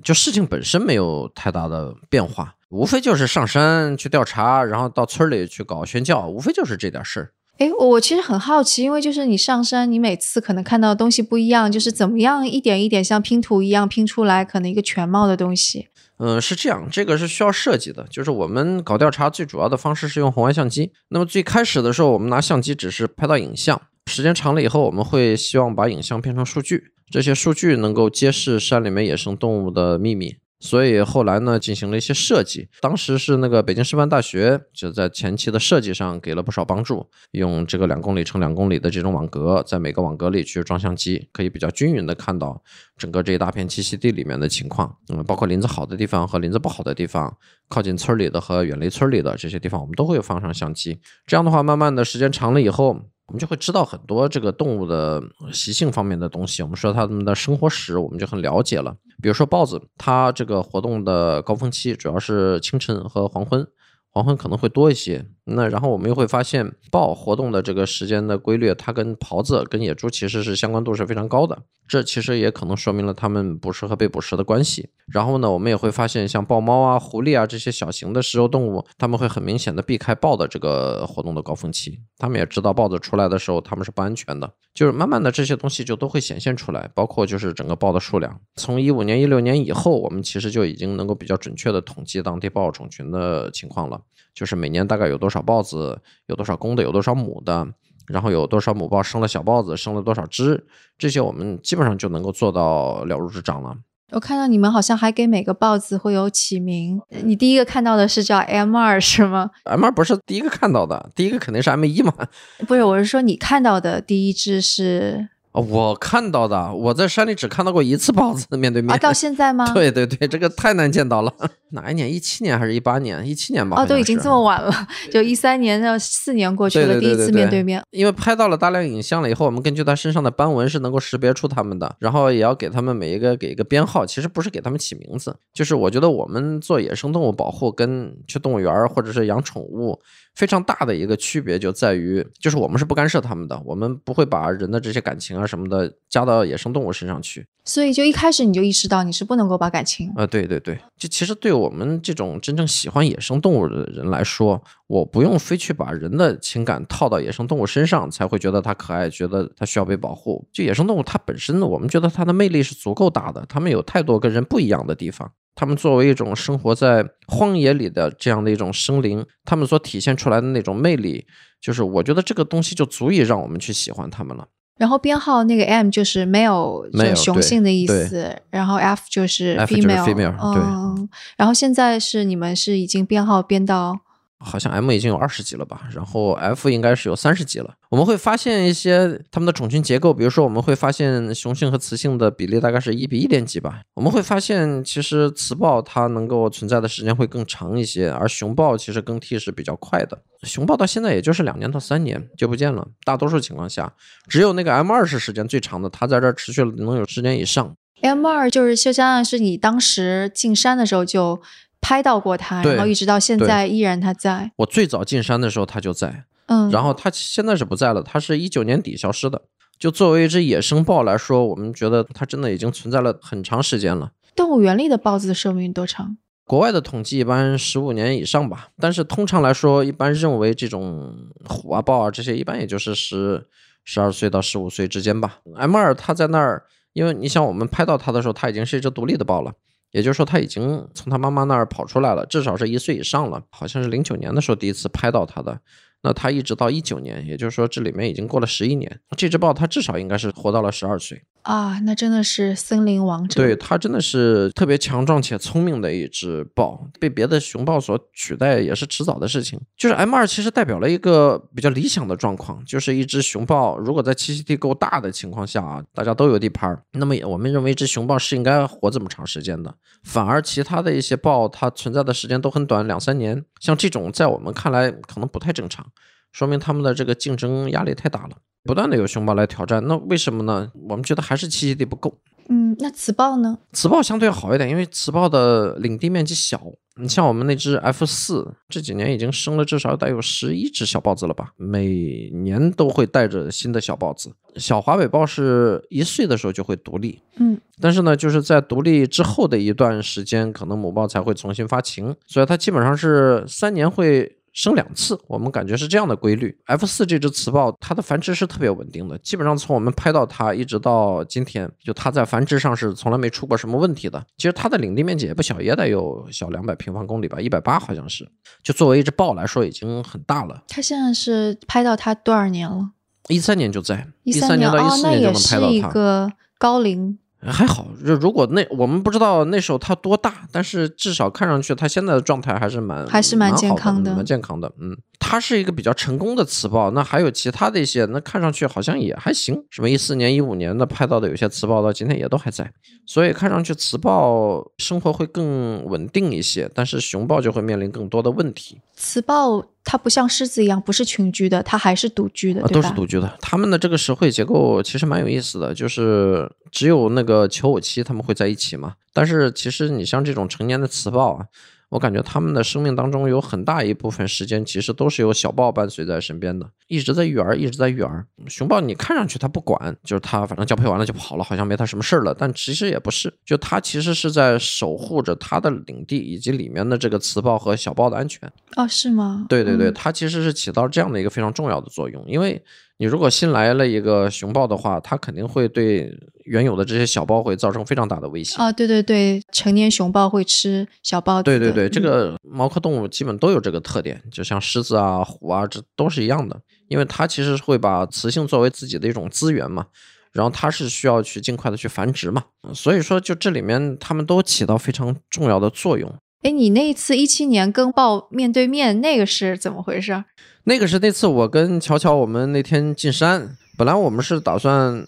就事情本身没有太大的变化，无非就是上山去调查，然后到村里去搞宣教，无非就是这点事儿。哎，我其实很好奇，因为就是你上山，你每次可能看到的东西不一样，就是怎么样一点一点像拼图一样拼出来，可能一个全貌的东西。嗯，是这样，这个是需要设计的。就是我们搞调查最主要的方式是用红外相机。那么最开始的时候，我们拿相机只是拍到影像，时间长了以后，我们会希望把影像变成数据，这些数据能够揭示山里面野生动物的秘密。所以后来呢，进行了一些设计。当时是那个北京师范大学就在前期的设计上给了不少帮助，用这个两公里乘两公里的这种网格，在每个网格里去装相机，可以比较均匀的看到整个这一大片栖息地里面的情况。嗯，包括林子好的地方和林子不好的地方，靠近村里的和远离村里的这些地方，我们都会放上相机。这样的话，慢慢的时间长了以后。我们就会知道很多这个动物的习性方面的东西。我们说它们的生活史，我们就很了解了。比如说豹子，它这个活动的高峰期主要是清晨和黄昏。黄昏可能会多一些，那然后我们又会发现豹活动的这个时间的规律，它跟狍子、跟野猪其实是相关度是非常高的，这其实也可能说明了它们捕食和被捕食的关系。然后呢，我们也会发现像豹猫啊、狐狸啊这些小型的食肉动物，它们会很明显的避开豹的这个活动的高峰期，它们也知道豹子出来的时候它们是不安全的，就是慢慢的这些东西就都会显现出来，包括就是整个豹的数量。从一五年、一六年以后，我们其实就已经能够比较准确的统计当地豹种群的情况了。就是每年大概有多少豹子，有多少公的，有多少母的，然后有多少母豹生了小豹子，生了多少只，这些我们基本上就能够做到了如指掌了。我看到你们好像还给每个豹子会有起名，你第一个看到的是叫 M 二是吗？M 二不是第一个看到的，第一个肯定是 M 一嘛。不是，我是说你看到的第一只是。我看到的，我在山里只看到过一次豹子面对面。啊，到现在吗？对对对，这个太难见到了。哪一年？一七年还是一八年？一七年吧。哦，都已经这么晚了，就一三年，要四年过去了，第一次面对面。因为拍到了大量影像了以后，我们根据它身上的斑纹是能够识别出它们的，然后也要给它们每一个给一个编号。其实不是给它们起名字，就是我觉得我们做野生动物保护跟去动物园或者是养宠物。非常大的一个区别就在于，就是我们是不干涉他们的，我们不会把人的这些感情啊什么的加到野生动物身上去。所以就一开始你就意识到你是不能够把感情啊，对对对，就其实对我们这种真正喜欢野生动物的人来说，我不用非去把人的情感套到野生动物身上才会觉得它可爱，觉得它需要被保护。就野生动物它本身，我们觉得它的魅力是足够大的，它们有太多跟人不一样的地方。他们作为一种生活在荒野里的这样的一种生灵，他们所体现出来的那种魅力，就是我觉得这个东西就足以让我们去喜欢他们了。然后编号那个 M 就是没有雄性的意思，然后 F 就是 female，嗯，然后现在是你们是已经编号编到。好像 M 已经有二十级了吧，然后 F 应该是有三十级了。我们会发现一些它们的种群结构，比如说我们会发现雄性和雌性的比例大概是一比一点几吧。我们会发现其实雌豹它能够存在的时间会更长一些，而雄豹其实更替是比较快的。雄豹到现在也就是两年到三年就不见了，大多数情况下只有那个 M 二是时间最长的，它在这儿持续了能有十年以上。M 二就是就相当于是你当时进山的时候就。拍到过它，然后一直到现在依然它在。我最早进山的时候它就在，嗯，然后它现在是不在了，它是一九年底消失的。就作为一只野生豹来说，我们觉得它真的已经存在了很长时间了。动物园里的豹子的寿命多长？国外的统计一般十五年以上吧，但是通常来说，一般认为这种虎啊、豹啊这些，一般也就是十十二岁到十五岁之间吧。M 二它在那儿，因为你想我们拍到它的时候，它已经是一只独立的豹了。也就是说，他已经从他妈妈那儿跑出来了，至少是一岁以上了。好像是零九年的时候第一次拍到他的。那他一直到一九年，也就是说这里面已经过了十一年。这只豹它至少应该是活到了十二岁啊，那真的是森林王者。对，它真的是特别强壮且聪明的一只豹，被别的雄豹所取代也是迟早的事情。就是 M 二其实代表了一个比较理想的状况，就是一只雄豹如果在栖息地够大的情况下啊，大家都有地盘儿，那么我们认为一只雄豹是应该活这么长时间的。反而其他的一些豹，它存在的时间都很短，两三年，像这种在我们看来可能不太正常。说明他们的这个竞争压力太大了，不断的有熊猫来挑战，那为什么呢？我们觉得还是栖息地不够。嗯，那雌豹呢？雌豹相对好一点，因为雌豹的领地面积小。你像我们那只 F 四，这几年已经生了至少得有十一只小豹子了吧？每年都会带着新的小豹子。小华北豹是一岁的时候就会独立，嗯，但是呢，就是在独立之后的一段时间，可能母豹才会重新发情，所以它基本上是三年会。生两次，我们感觉是这样的规律。F 四这只雌豹，它的繁殖是特别稳定的，基本上从我们拍到它一直到今天，就它在繁殖上是从来没出过什么问题的。其实它的领地面积也不小，也得有小两百平方公里吧，一百八好像是。就作为一只豹来说，已经很大了。它现在是拍到它多少年了？一三年就在，一三年到一四年就能拍到它。一个高龄。还好，就如果那我们不知道那时候他多大，但是至少看上去他现在的状态还是蛮还是蛮健康的，蛮健康的。嗯，他是一个比较成功的雌豹。那还有其他的一些，那看上去好像也还行。什么一四年、一五年的拍到的有些雌豹到今天也都还在，所以看上去雌豹生活会更稳定一些，但是雄豹就会面临更多的问题。雌豹。它不像狮子一样不是群居的，它还是独居的，都是独居的。它们的这个社会结构其实蛮有意思的，就是只有那个求偶期他们会在一起嘛。但是其实你像这种成年的雌豹啊。我感觉他们的生命当中有很大一部分时间，其实都是有小豹伴随在身边的，一直在育儿，一直在育儿。雄豹你看上去它不管，就是它反正交配完了就跑了，好像没它什么事儿了。但其实也不是，就它其实是在守护着它的领地以及里面的这个雌豹和小豹的安全。哦，是吗？对对对，它其实是起到这样的一个非常重要的作用，因为。你如果新来了一个熊豹的话，它肯定会对原有的这些小豹会造成非常大的威胁啊！对对对，成年熊豹会吃小豹。对对对，这个猫科动物基本都有这个特点，就像狮子啊、虎啊，这都是一样的。因为它其实会把雌性作为自己的一种资源嘛，然后它是需要去尽快的去繁殖嘛，所以说就这里面它们都起到非常重要的作用。哎，你那一次一七年跟豹面对面，那个是怎么回事？那个是那次我跟巧巧，我们那天进山，本来我们是打算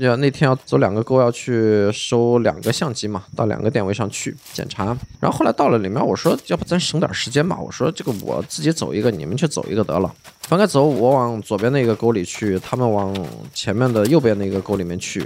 要那天要走两个沟，要去收两个相机嘛，到两个点位上去检查。然后后来到了里面，我说要不咱省点时间吧，我说这个我自己走一个，你们去走一个得了。分开走，我往左边那个沟里去，他们往前面的右边那个沟里面去。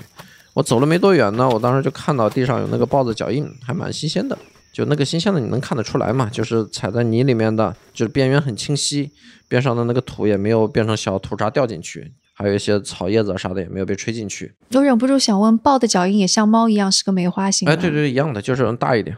我走了没多远呢，我当时就看到地上有那个豹子脚印，还蛮新鲜的。就那个新鲜的，你能看得出来嘛？就是踩在泥里面的，就是边缘很清晰，边上的那个土也没有变成小土渣掉进去，还有一些草叶子啥的也没有被吹进去。我忍不住想问，豹的脚印也像猫一样是个梅花形？哎，对对，一样的，就是大一点。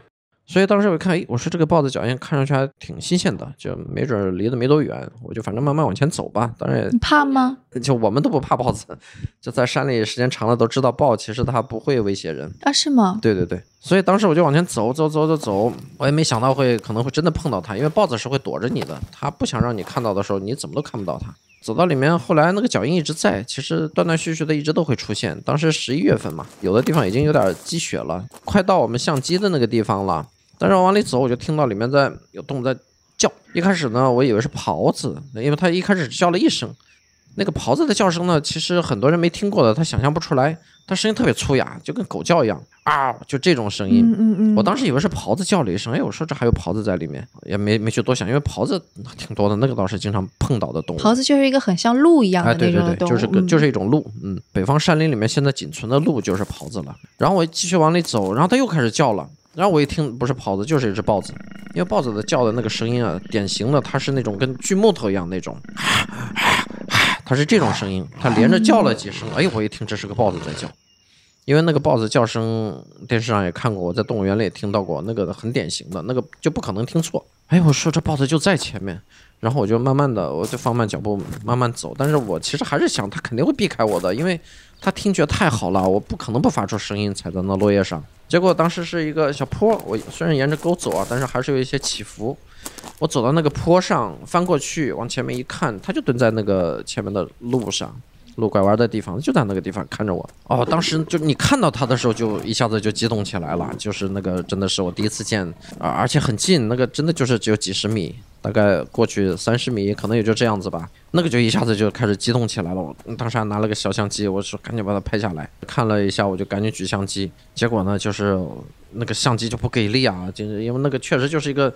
所以当时我看，我说这个豹子脚印看上去还挺新鲜的，就没准离得没多远，我就反正慢慢往前走吧。当然，你怕吗？就我们都不怕豹子，就在山里时间长了都知道豹其实它不会威胁人啊？是吗？对对对。所以当时我就往前走走走走走，我也没想到会可能会真的碰到它，因为豹子是会躲着你的，它不想让你看到的时候，你怎么都看不到它。走到里面，后来那个脚印一直在，其实断断续续的一直都会出现。当时十一月份嘛，有的地方已经有点积雪了，快到我们相机的那个地方了。但是往里走，我就听到里面在有动物在叫。一开始呢，我以为是狍子，因为它一开始叫了一声。那个狍子的叫声呢，其实很多人没听过的，他想象不出来。它声音特别粗哑，就跟狗叫一样啊，就这种声音。嗯嗯嗯。我当时以为是狍子叫了一声，哎，我说这还有狍子在里面，也没没去多想，因为狍子挺多的，那个倒是经常碰到的动物。狍子就是一个很像鹿一样的那种动物。对对对，就是个就是一种鹿。嗯，北方山林里面现在仅存的鹿就是狍子了。然后我继续往里走，然后它又开始叫了。然后我一听，不是狍子，就是一只豹子，因为豹子的叫的那个声音啊，典型的它是那种跟锯木头一样那种，它是这种声音，它连着叫了几声，哎，我一听这是个豹子在叫，因为那个豹子叫声，电视上也看过，我在动物园里也听到过，那个很典型的，那个就不可能听错。哎，我说这豹子就在前面，然后我就慢慢的，我就放慢脚步，慢慢走。但是我其实还是想，它肯定会避开我的，因为它听觉太好了，我不可能不发出声音踩在那落叶上。结果当时是一个小坡，我虽然沿着沟走啊，但是还是有一些起伏。我走到那个坡上，翻过去往前面一看，他就蹲在那个前面的路上。路拐弯的地方就在那个地方看着我哦，当时就你看到他的时候就一下子就激动起来了，就是那个真的是我第一次见啊，而且很近，那个真的就是只有几十米，大概过去三十米，可能也就这样子吧，那个就一下子就开始激动起来了。我当时还拿了个小相机，我说赶紧把它拍下来，看了一下我就赶紧举相机，结果呢就是那个相机就不给力啊，就是因为那个确实就是一个。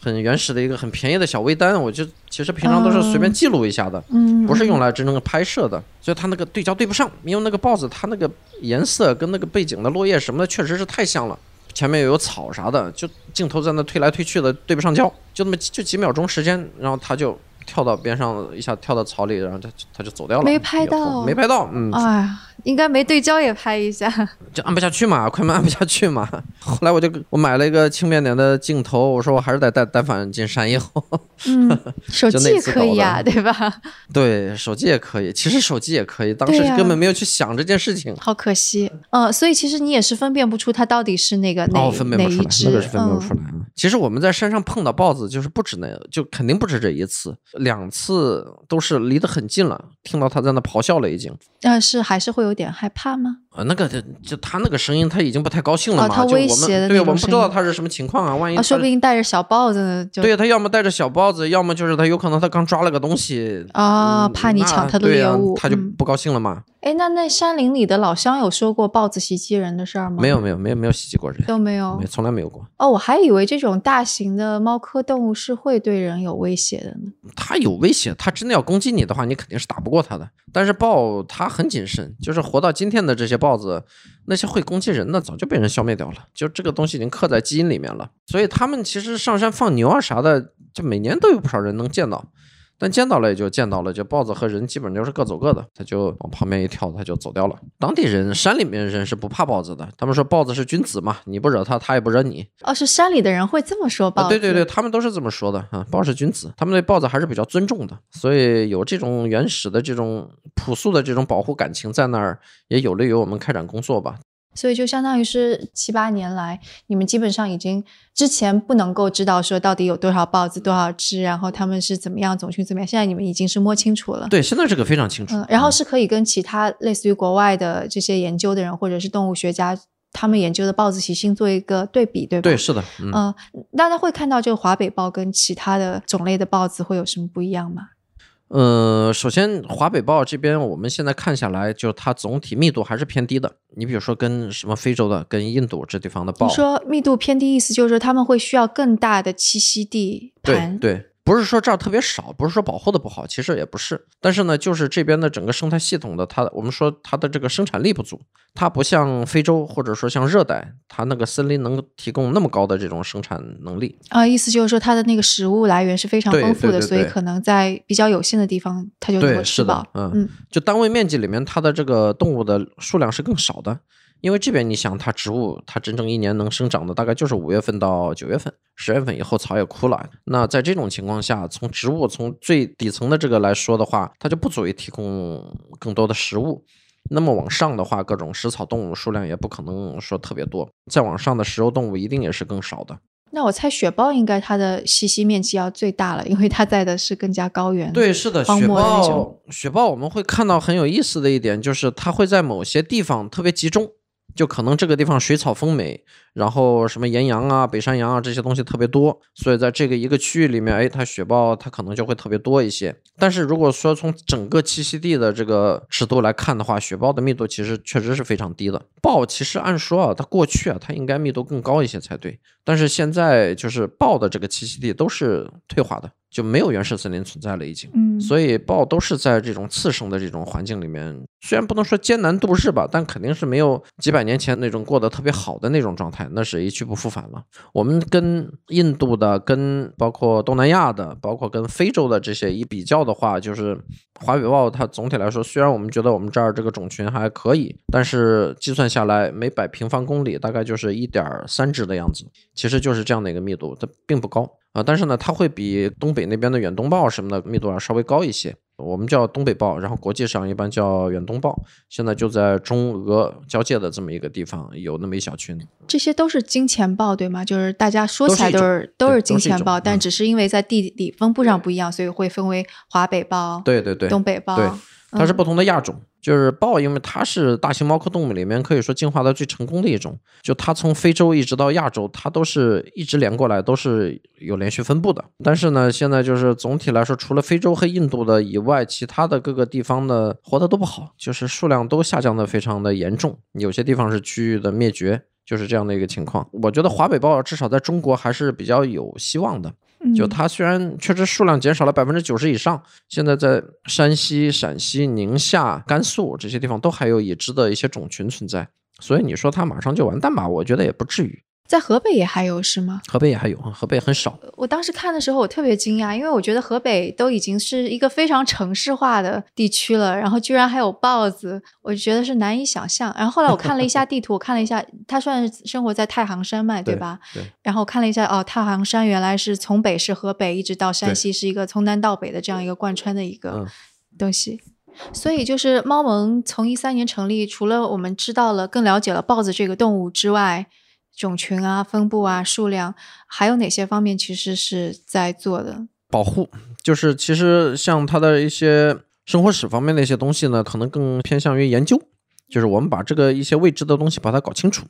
很原始的一个很便宜的小微单，我就其实平常都是随便记录一下的，不是用来真正的拍摄的，所以它那个对焦对不上，因为那个豹子它那个颜色跟那个背景的落叶什么的确实是太像了，前面又有草啥的，就镜头在那推来推去的对不上焦，就那么就几秒钟时间，然后他就。跳到边上，一下跳到草里，然后他他就走掉了。没拍到，没拍到。嗯，哎呀，应该没对焦也拍一下。就按不下去嘛，快门按不下去嘛。后来我就我买了一个轻便点的镜头，我说我还是得带单反进山以后。嗯，手机也可以啊，对吧？对，手机也可以。其实手机也可以，当时根本没有去想这件事情。好可惜。嗯，所以其实你也是分辨不出它到底是那个哪哪一只，那个是分辨不出来。其实我们在山上碰到豹子，就是不止那，就肯定不止这一次。两次都是离得很近了，听到它在那咆哮了，已经。但是还是会有有点害怕吗？呃，那个就他那个声音，他已经不太高兴了嘛。他威胁的对，我们不知道他是什么情况啊，万一说不定带着小豹子呢。对他要么带着小豹子，要么就是他有可能他刚抓了个东西啊，怕你抢他的猎物，他就不高兴了嘛。哎，那那山林里的老乡有说过豹子袭击人的事儿吗？没有，没有，没有，没有袭击过人，都没有，从来没有过。哦，我还以为这种大型的猫科动物是会对人有威胁的呢。它有威胁，它真的要攻击你的话，你肯定是打不过它的。但是豹它很谨慎，就是活到今天的这些豹子，那些会攻击人的早就被人消灭掉了，就这个东西已经刻在基因里面了。所以他们其实上山放牛啊啥的，就每年都有不少人能见到。但见到了也就见到了，就豹子和人基本就是各走各的，他就往旁边一跳，他就走掉了。当地人、山里面人是不怕豹子的，他们说豹子是君子嘛，你不惹他，他也不惹你。哦，是山里的人会这么说豹子？对对对，他们都是这么说的啊，豹是君子，他们对豹子还是比较尊重的，所以有这种原始的这种朴素的这种保护感情在那儿，也有利于我们开展工作吧。所以就相当于是七八年来，你们基本上已经之前不能够知道说到底有多少豹子多少只，然后他们是怎么样种群怎么样，现在你们已经是摸清楚了。对，现在这个非常清楚。嗯然后是可以跟其他类似于国外的这些研究的人或者是动物学家，他们研究的豹子习性做一个对比，对吧？对，是的。嗯，大家会看到这个华北豹跟其他的种类的豹子会有什么不一样吗？呃，首先华北豹这边，我们现在看下来，就它总体密度还是偏低的。你比如说跟什么非洲的、跟印度这地方的豹，你说密度偏低，意思就是说他们会需要更大的栖息地盘。对对。不是说这儿特别少，不是说保护的不好，其实也不是。但是呢，就是这边的整个生态系统的它，我们说它的这个生产力不足，它不像非洲或者说像热带，它那个森林能提供那么高的这种生产能力啊。意思就是说它的那个食物来源是非常丰富的，所以可能在比较有限的地方它就能吃饱。嗯嗯，就单位面积里面它的这个动物的数量是更少的。因为这边你想，它植物它真正一年能生长的大概就是五月份到九月份，十月份以后草也枯了。那在这种情况下，从植物从最底层的这个来说的话，它就不足以提供更多的食物。那么往上的话，各种食草动物数量也不可能说特别多。再往上的食肉动物一定也是更少的。那我猜雪豹应该它的栖息面积要最大了，因为它在的是更加高原。对，是的，雪豹雪豹我们会看到很有意思的一点就是它会在某些地方特别集中。就可能这个地方水草丰美，然后什么岩羊啊、北山羊啊这些东西特别多，所以在这个一个区域里面，哎，它雪豹它可能就会特别多一些。但是如果说从整个栖息地的这个尺度来看的话，雪豹的密度其实确实是非常低的。豹其实按说啊，它过去啊，它应该密度更高一些才对，但是现在就是豹的这个栖息地都是退化的，就没有原始森林存在了已经。嗯，所以豹都是在这种次生的这种环境里面，虽然不能说艰难度日吧，但肯定是没有几百年前那种过得特别好的那种状态，那是一去不复返了。我们跟印度的、跟包括东南亚的、包括跟非洲的这些一比较的话，就是华北豹它总体来说，虽然我们觉得我们这儿这个种群还可以，但是计算下来每百平方公里大概就是一点三只的样子，其实就是这样的一个密度，它并不高。啊，但是呢，它会比东北那边的远东豹什么的密度要稍微高一些。我们叫东北豹，然后国际上一般叫远东豹。现在就在中俄交界的这么一个地方有那么一小群。这些都是金钱豹，对吗？就是大家说起来都是都是金钱豹，但只是因为在地理分布上不一样，所以会分为华北豹、对对对、东北豹。对，它是不同的亚种。就是豹，因为它是大型猫科动物里面可以说进化的最成功的一种。就它从非洲一直到亚洲，它都是一直连过来，都是有连续分布的。但是呢，现在就是总体来说，除了非洲和印度的以外，其他的各个地方的活的都不好，就是数量都下降的非常的严重。有些地方是区域的灭绝，就是这样的一个情况。我觉得华北豹至少在中国还是比较有希望的。就它虽然确实数量减少了百分之九十以上，现在在山西、陕西、宁夏、甘肃这些地方都还有已知的一些种群存在，所以你说它马上就完蛋吧？我觉得也不至于。在河北也还有是吗？河北也还有，河北很少。我当时看的时候，我特别惊讶，因为我觉得河北都已经是一个非常城市化的地区了，然后居然还有豹子，我就觉得是难以想象。然后后来我看了一下 地图，我看了一下，它算是生活在太行山脉，对吧？对。然后看了一下，哦，太行山原来是从北是河北，一直到山西是一个从南到北的这样一个贯穿的一个东西。所以就是猫盟从一三年成立，除了我们知道了、更了解了豹子这个动物之外，种群啊、分布啊、数量，还有哪些方面其实是在做的保护？就是其实像它的一些生活史方面的一些东西呢，可能更偏向于研究，就是我们把这个一些未知的东西把它搞清楚。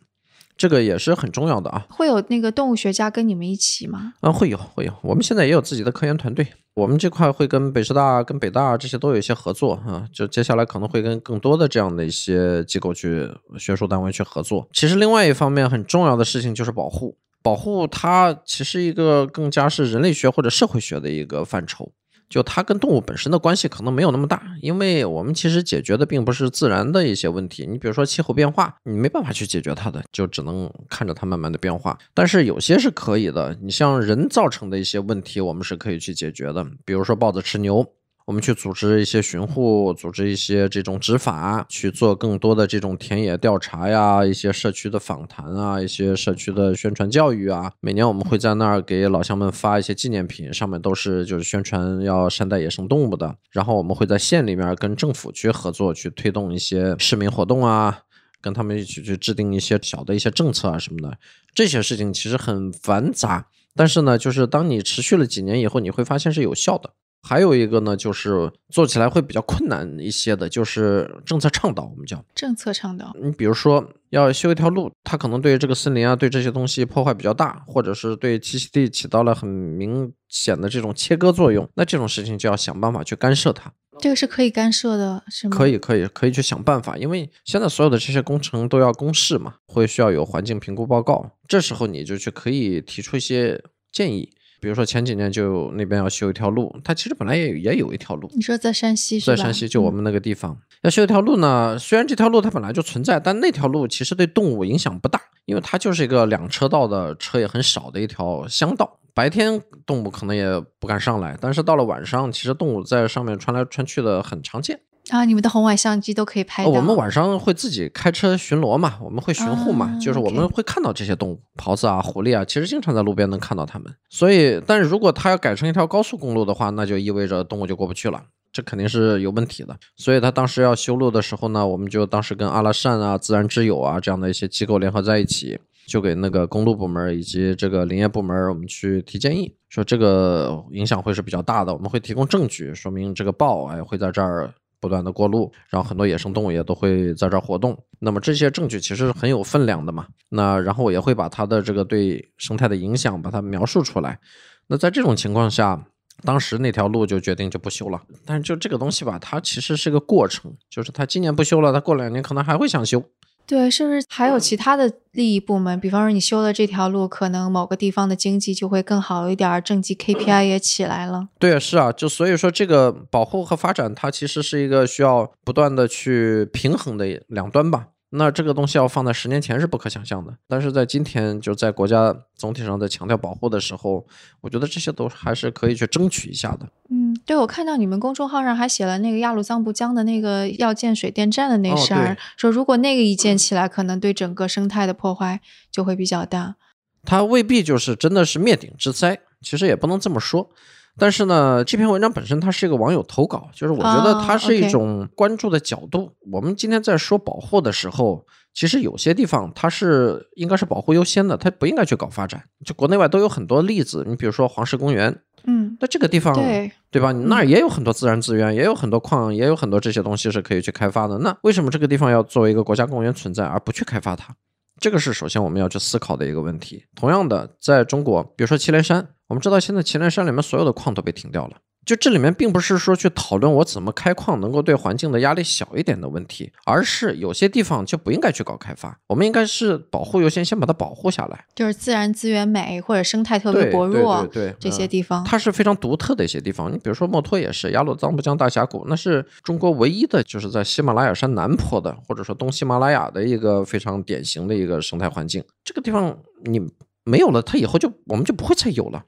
这个也是很重要的啊！会有那个动物学家跟你们一起吗？嗯，会有，会有。我们现在也有自己的科研团队，我们这块会跟北师大、跟北大这些都有一些合作啊。就接下来可能会跟更多的这样的一些机构去学术单位去合作。其实另外一方面很重要的事情就是保护，保护它其实一个更加是人类学或者社会学的一个范畴。就它跟动物本身的关系可能没有那么大，因为我们其实解决的并不是自然的一些问题。你比如说气候变化，你没办法去解决它的，就只能看着它慢慢的变化。但是有些是可以的，你像人造成的一些问题，我们是可以去解决的。比如说豹子吃牛。我们去组织一些巡护，组织一些这种执法，去做更多的这种田野调查呀，一些社区的访谈啊，一些社区的宣传教育啊。每年我们会在那儿给老乡们发一些纪念品，上面都是就是宣传要善待野生动物的。然后我们会在县里面跟政府去合作，去推动一些市民活动啊，跟他们一起去制定一些小的一些政策啊什么的。这些事情其实很繁杂，但是呢，就是当你持续了几年以后，你会发现是有效的。还有一个呢，就是做起来会比较困难一些的，就是政策倡导，我们叫政策倡导。你比如说要修一条路，它可能对这个森林啊，对这些东西破坏比较大，或者是对栖息地起到了很明显的这种切割作用，那这种事情就要想办法去干涉它。这个是可以干涉的，是吗？可以，可以，可以去想办法，因为现在所有的这些工程都要公示嘛，会需要有环境评估报告，这时候你就去可以提出一些建议。比如说前几年就那边要修一条路，它其实本来也也有一条路。你说在山西是吧？在山西就我们那个地方要修一条路呢。虽然这条路它本来就存在，但那条路其实对动物影响不大，因为它就是一个两车道的车也很少的一条乡道。白天动物可能也不敢上来，但是到了晚上，其实动物在上面穿来穿去的很常见。啊，你们的红外相机都可以拍到。我们晚上会自己开车巡逻嘛，我们会巡护嘛，就是我们会看到这些动物，狍子啊、狐狸啊，其实经常在路边能看到它们。所以，但是如果它要改成一条高速公路的话，那就意味着动物就过不去了，这肯定是有问题的。所以，他当时要修路的时候呢，我们就当时跟阿拉善啊、自然之友啊这样的一些机构联合在一起，就给那个公路部门以及这个林业部门，我们去提建议，说这个影响会是比较大的，我们会提供证据，说明这个豹哎会在这儿。不断的过路，然后很多野生动物也都会在这儿活动。那么这些证据其实是很有分量的嘛。那然后我也会把它的这个对生态的影响把它描述出来。那在这种情况下，当时那条路就决定就不修了。但是就这个东西吧，它其实是个过程，就是它今年不修了，它过两年可能还会想修。对，是不是还有其他的利益部门？比方说，你修了这条路，可能某个地方的经济就会更好一点儿，政绩 KPI 也起来了。对，是啊，就所以说这个保护和发展，它其实是一个需要不断的去平衡的两端吧。那这个东西要放在十年前是不可想象的，但是在今天，就在国家总体上在强调保护的时候，我觉得这些都还是可以去争取一下的。嗯，对，我看到你们公众号上还写了那个雅鲁藏布江的那个要建水电站的那事儿，说如果那个一建起来，可能对整个生态的破坏就会比较大。它未必就是真的是灭顶之灾，其实也不能这么说。但是呢，这篇文章本身它是一个网友投稿，就是我觉得它是一种关注的角度。我们今天在说保护的时候，其实有些地方它是应该是保护优先的，它不应该去搞发展。就国内外都有很多例子，你比如说黄石公园，嗯，那这个地方对对吧？你那儿也有很多自然资源，也有很多矿，也有很多这些东西是可以去开发的。那为什么这个地方要作为一个国家公园存在，而不去开发它？这个是首先我们要去思考的一个问题。同样的，在中国，比如说祁连山，我们知道现在祁连山里面所有的矿都被停掉了。就这里面并不是说去讨论我怎么开矿能够对环境的压力小一点的问题，而是有些地方就不应该去搞开发，我们应该是保护优先，先把它保护下来。就是自然资源美或者生态特别薄弱，对对这些地方，它是非常独特的一些地方。你比如说墨脱也是，雅鲁藏布江大峡谷，那是中国唯一的就是在喜马拉雅山南坡的，或者说东喜马拉雅的一个非常典型的一个生态环境。这个地方你没有了，它以后就我们就不会再有了。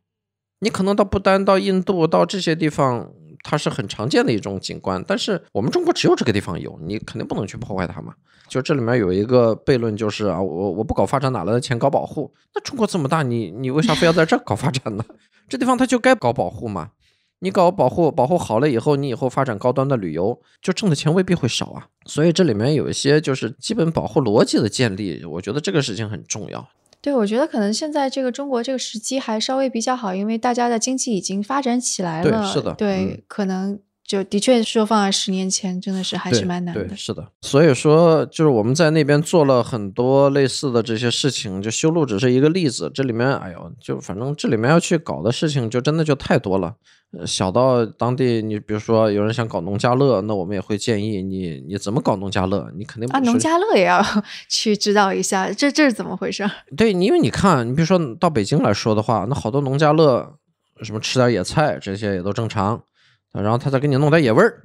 你可能到不丹、到印度、到这些地方，它是很常见的一种景观，但是我们中国只有这个地方有，你肯定不能去破坏它嘛。就这里面有一个悖论，就是啊，我我不搞发展，哪来的钱搞保护？那中国这么大，你你为啥非要在这搞发展呢？这地方它就该搞保护嘛。你搞保护，保护好了以后，你以后发展高端的旅游，就挣的钱未必会少啊。所以这里面有一些就是基本保护逻辑的建立，我觉得这个事情很重要。对，我觉得可能现在这个中国这个时机还稍微比较好，因为大家的经济已经发展起来了。对，是的。对，可能就的确说放在十年前，真的是还是蛮难的。对，是的。所以说，就是我们在那边做了很多类似的这些事情，就修路只是一个例子。这里面，哎呦，就反正这里面要去搞的事情，就真的就太多了。小到当地，你比如说有人想搞农家乐，那我们也会建议你，你怎么搞农家乐？你肯定啊，农家乐也要 去知道一下，这这是怎么回事？对，因为你看，你比如说到北京来说的话，那好多农家乐，什么吃点野菜这些也都正常，然后他再给你弄点野味儿，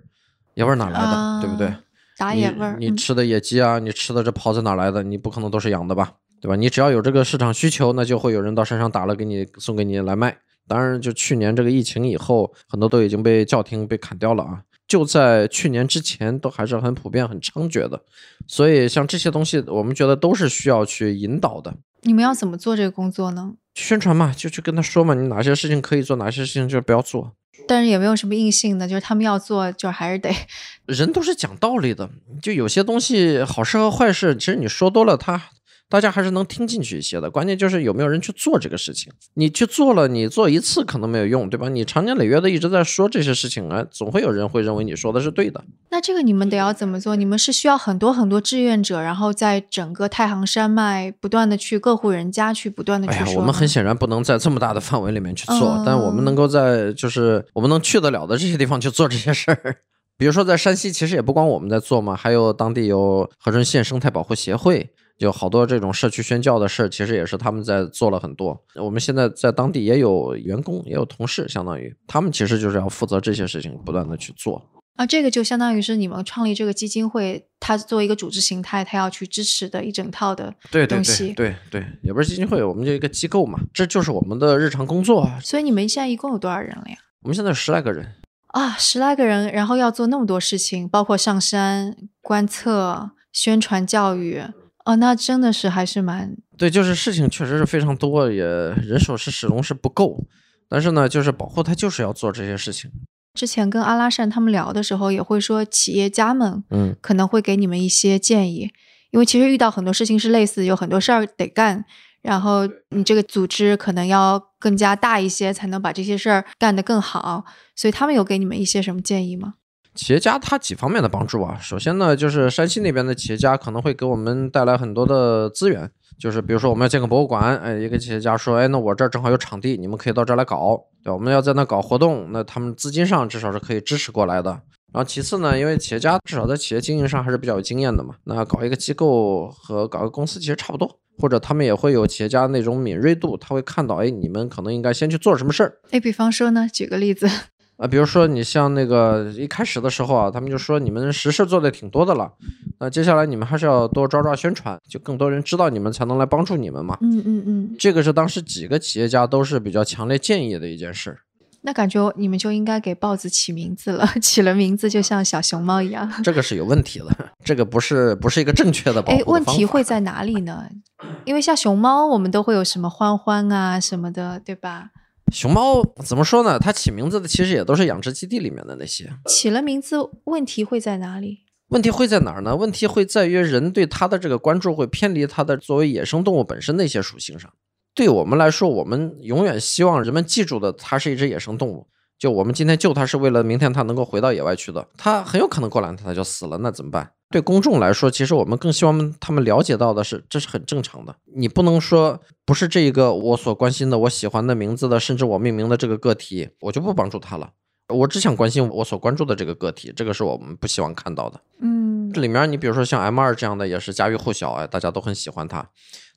野味儿哪来的？对不对？打野味儿，你吃的野鸡啊，你吃的这狍子哪来的？你不可能都是养的吧？对吧？你只要有这个市场需求，那就会有人到山上打了给你送给你来卖。当然，就去年这个疫情以后，很多都已经被叫停、被砍掉了啊。就在去年之前，都还是很普遍、很猖獗的。所以，像这些东西，我们觉得都是需要去引导的。你们要怎么做这个工作呢？宣传嘛，就去跟他说嘛，你哪些事情可以做，哪些事情就不要做。但是也没有什么硬性的，就是他们要做，就还是得。人都是讲道理的，就有些东西好事和坏事，其实你说多了，他。大家还是能听进去一些的，关键就是有没有人去做这个事情。你去做了，你做一次可能没有用，对吧？你长年累月的一直在说这些事情啊，总会有人会认为你说的是对的。那这个你们得要怎么做？你们是需要很多很多志愿者，然后在整个太行山脉不断的去各户人家去不断的去说。哎呀，我们很显然不能在这么大的范围里面去做，但我们能够在就是我们能去得了的这些地方去做这些事儿。比如说在山西，其实也不光我们在做嘛，还有当地有和顺县生态保护协会。有好多这种社区宣教的事儿，其实也是他们在做了很多。我们现在在当地也有员工，也有同事，相当于他们其实就是要负责这些事情，不断的去做。啊，这个就相当于是你们创立这个基金会，它作为一个组织形态，它要去支持的一整套的东西。对对，也不是基金会，我们就一个机构嘛，这就是我们的日常工作。所以你们现在一共有多少人了呀？我们现在十来个人啊，十来个人，然后要做那么多事情，包括上山观测、宣传教育。哦，那真的是还是蛮对，就是事情确实是非常多，也人手是始终是不够。但是呢，就是保护他就是要做这些事情。之前跟阿拉善他们聊的时候，也会说企业家们，嗯，可能会给你们一些建议，因为其实遇到很多事情是类似，有很多事儿得干，然后你这个组织可能要更加大一些，才能把这些事儿干得更好。所以他们有给你们一些什么建议吗？企业家他几方面的帮助啊？首先呢，就是山西那边的企业家可能会给我们带来很多的资源，就是比如说我们要建个博物馆，哎，一个企业家说，哎，那我这儿正好有场地，你们可以到这儿来搞，对我们要在那搞活动，那他们资金上至少是可以支持过来的。然后其次呢，因为企业家至少在企业经营上还是比较有经验的嘛，那搞一个机构和搞个公司其实差不多，或者他们也会有企业家那种敏锐度，他会看到，哎，你们可能应该先去做什么事儿。哎，比方说呢，举个例子，啊，比如说你像那个一开始的时候啊，他们就说你们实事做的挺多的了，那接下来你们还是要多抓抓宣传，就更多人知道你们才能来帮助你们嘛。嗯嗯嗯，这个是当时几个企业家都是比较强烈建议的一件事。那感觉你们就应该给豹子起名字了，起了名字就像小熊猫一样。这个是有问题的，这个不是不是一个正确的保护哎，问题会在哪里呢？因为像熊猫，我们都会有什么欢欢啊什么的，对吧？熊猫怎么说呢？它起名字的其实也都是养殖基地里面的那些。起了名字，问题会在哪里？问题会在哪儿呢？问题会在于人对它的这个关注会偏离它的作为野生动物本身的一些属性上。对我们来说，我们永远希望人们记住的，它是一只野生动物。就我们今天救它是为了明天它能够回到野外去的，它很有可能过两天它就死了，那怎么办？对公众来说，其实我们更希望他们了解到的是，这是很正常的。你不能说不是这一个我所关心的、我喜欢的名字的，甚至我命名的这个个体，我就不帮助他了。我只想关心我所关注的这个个体，这个是我们不希望看到的。嗯，这里面你比如说像 M 二这样的，也是家喻户晓，哎，大家都很喜欢它。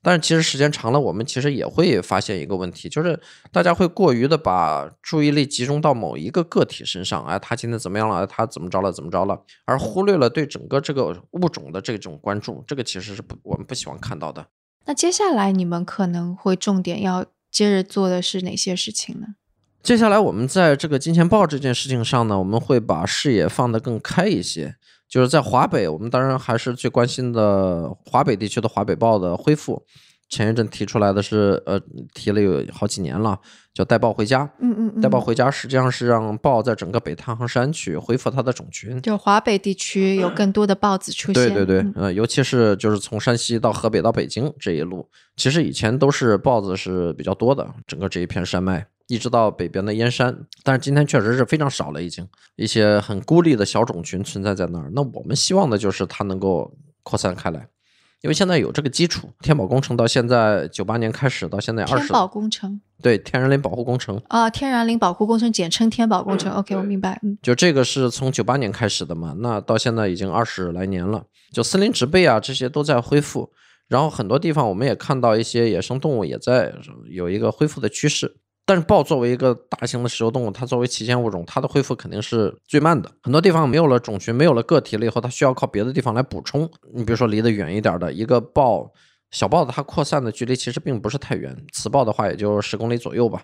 但是其实时间长了，我们其实也会发现一个问题，就是大家会过于的把注意力集中到某一个个体身上，哎，他今天怎么样了？哎他怎么着了？怎么着了？而忽略了对整个这个物种的这种关注，这个其实是不我们不喜欢看到的。那接下来你们可能会重点要接着做的是哪些事情呢？接下来我们在这个金钱豹这件事情上呢，我们会把视野放得更开一些。就是在华北，我们当然还是最关心的华北地区的华北豹的恢复。前一阵提出来的是，呃，提了有好几年了，叫带豹回家。嗯嗯嗯，带豹回家实际上是让豹在整个北太行山区恢复它的种群。就华北地区有更多的豹子出现。对对对嗯，呃，尤其是就是从山西到河北到北京这一路，其实以前都是豹子是比较多的，整个这一片山脉，一直到北边的燕山，但是今天确实是非常少了，已经一些很孤立的小种群存在在那儿。那我们希望的就是它能够扩散开来，因为现在有这个基础，天宝工程到现在九八年开始到现在二十，天宝工程对天然林保护工程，啊，天然林保护工程简称天宝工程。OK，我明白。嗯，就这个是从九八年开始的嘛，那到现在已经二十来年了，就森林植被啊这些都在恢复，然后很多地方我们也看到一些野生动物也在有一个恢复的趋势。但是豹作为一个大型的食肉动物，它作为旗舰物种，它的恢复肯定是最慢的。很多地方没有了种群，没有了个体了以后，它需要靠别的地方来补充。你比如说离得远一点的一个豹，小豹子它扩散的距离其实并不是太远，雌豹的话也就十公里左右吧，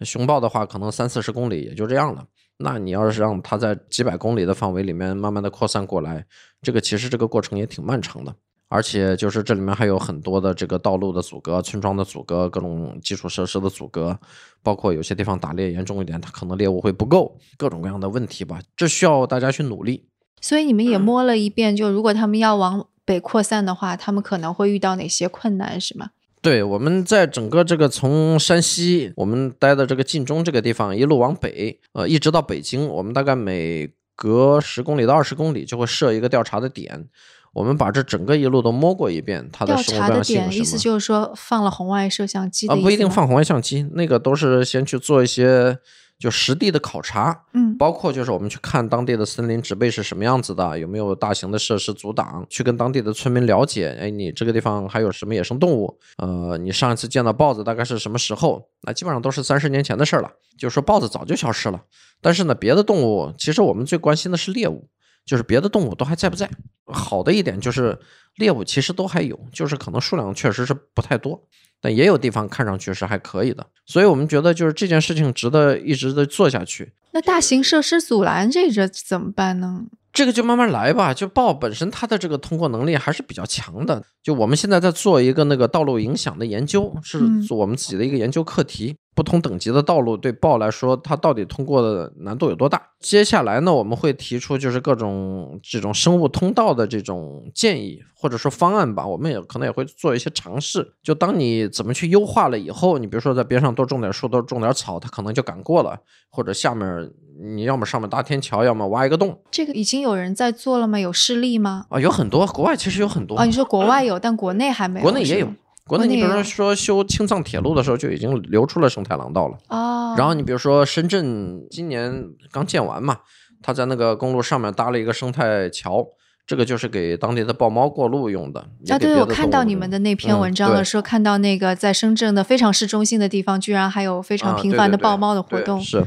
雄豹的话可能三四十公里也就这样了。那你要是让它在几百公里的范围里面慢慢的扩散过来，这个其实这个过程也挺漫长的。而且就是这里面还有很多的这个道路的阻隔、村庄的阻隔、各种基础设施的阻隔，包括有些地方打猎严重一点，它可能猎物会不够，各种各样的问题吧，这需要大家去努力。所以你们也摸了一遍，就如果他们要往北扩散的话，他们可能会遇到哪些困难，是吗？对，我们在整个这个从山西我们待的这个晋中这个地方一路往北，呃，一直到北京，我们大概每隔十公里到二十公里就会设一个调查的点。我们把这整个一路都摸过一遍，它的调查的生物多样性点意思？就是说放了红外摄像机啊，不一定放红外相机，那个都是先去做一些就实地的考察，嗯包括就是我们去看当地的森林植被是什么样子的，有没有大型的设施阻挡，去跟当地的村民了解，哎，你这个地方还有什么野生动物？呃，你上一次见到豹子大概是什么时候？那基本上都是三十年前的事儿了。就是说豹子早就消失了，但是呢，别的动物其实我们最关心的是猎物，就是别的动物都还在不在。好的一点就是猎物其实都还有，就是可能数量确实是不太多，但也有地方看上去是还可以的。所以我们觉得就是这件事情值得一直的做下去。那大型设施阻拦这个怎么办呢？这个就慢慢来吧。就豹本身它的这个通过能力还是比较强的。就我们现在在做一个那个道路影响的研究，是我们自己的一个研究课题。不同等级的道路对豹来说，它到底通过的难度有多大？接下来呢，我们会提出就是各种这种生物通道的这种建议或者说方案吧。我们也可能也会做一些尝试。就当你怎么去优化了以后，你比如说在边上多种点树，多种点草，它可能就敢过了。或者下面你要么上面搭天桥，要么挖一个洞。这个已经有人在做了吗？有示例吗？啊，有很多，国外其实有很多，哦，你说国外有，但国内还没有。国内也有。国内你比如说修青藏铁路的时候，就已经留出了生态廊道了。哦，然后你比如说深圳今年刚建完嘛，他在那个公路上面搭了一个生态桥，这个就是给当地的豹猫过路用的。啊，对，我看到你们的那篇嗯文章了，对说看到那个在深圳的非常市中心的地方，居然还有非常啊频繁的豹猫的活动。对是，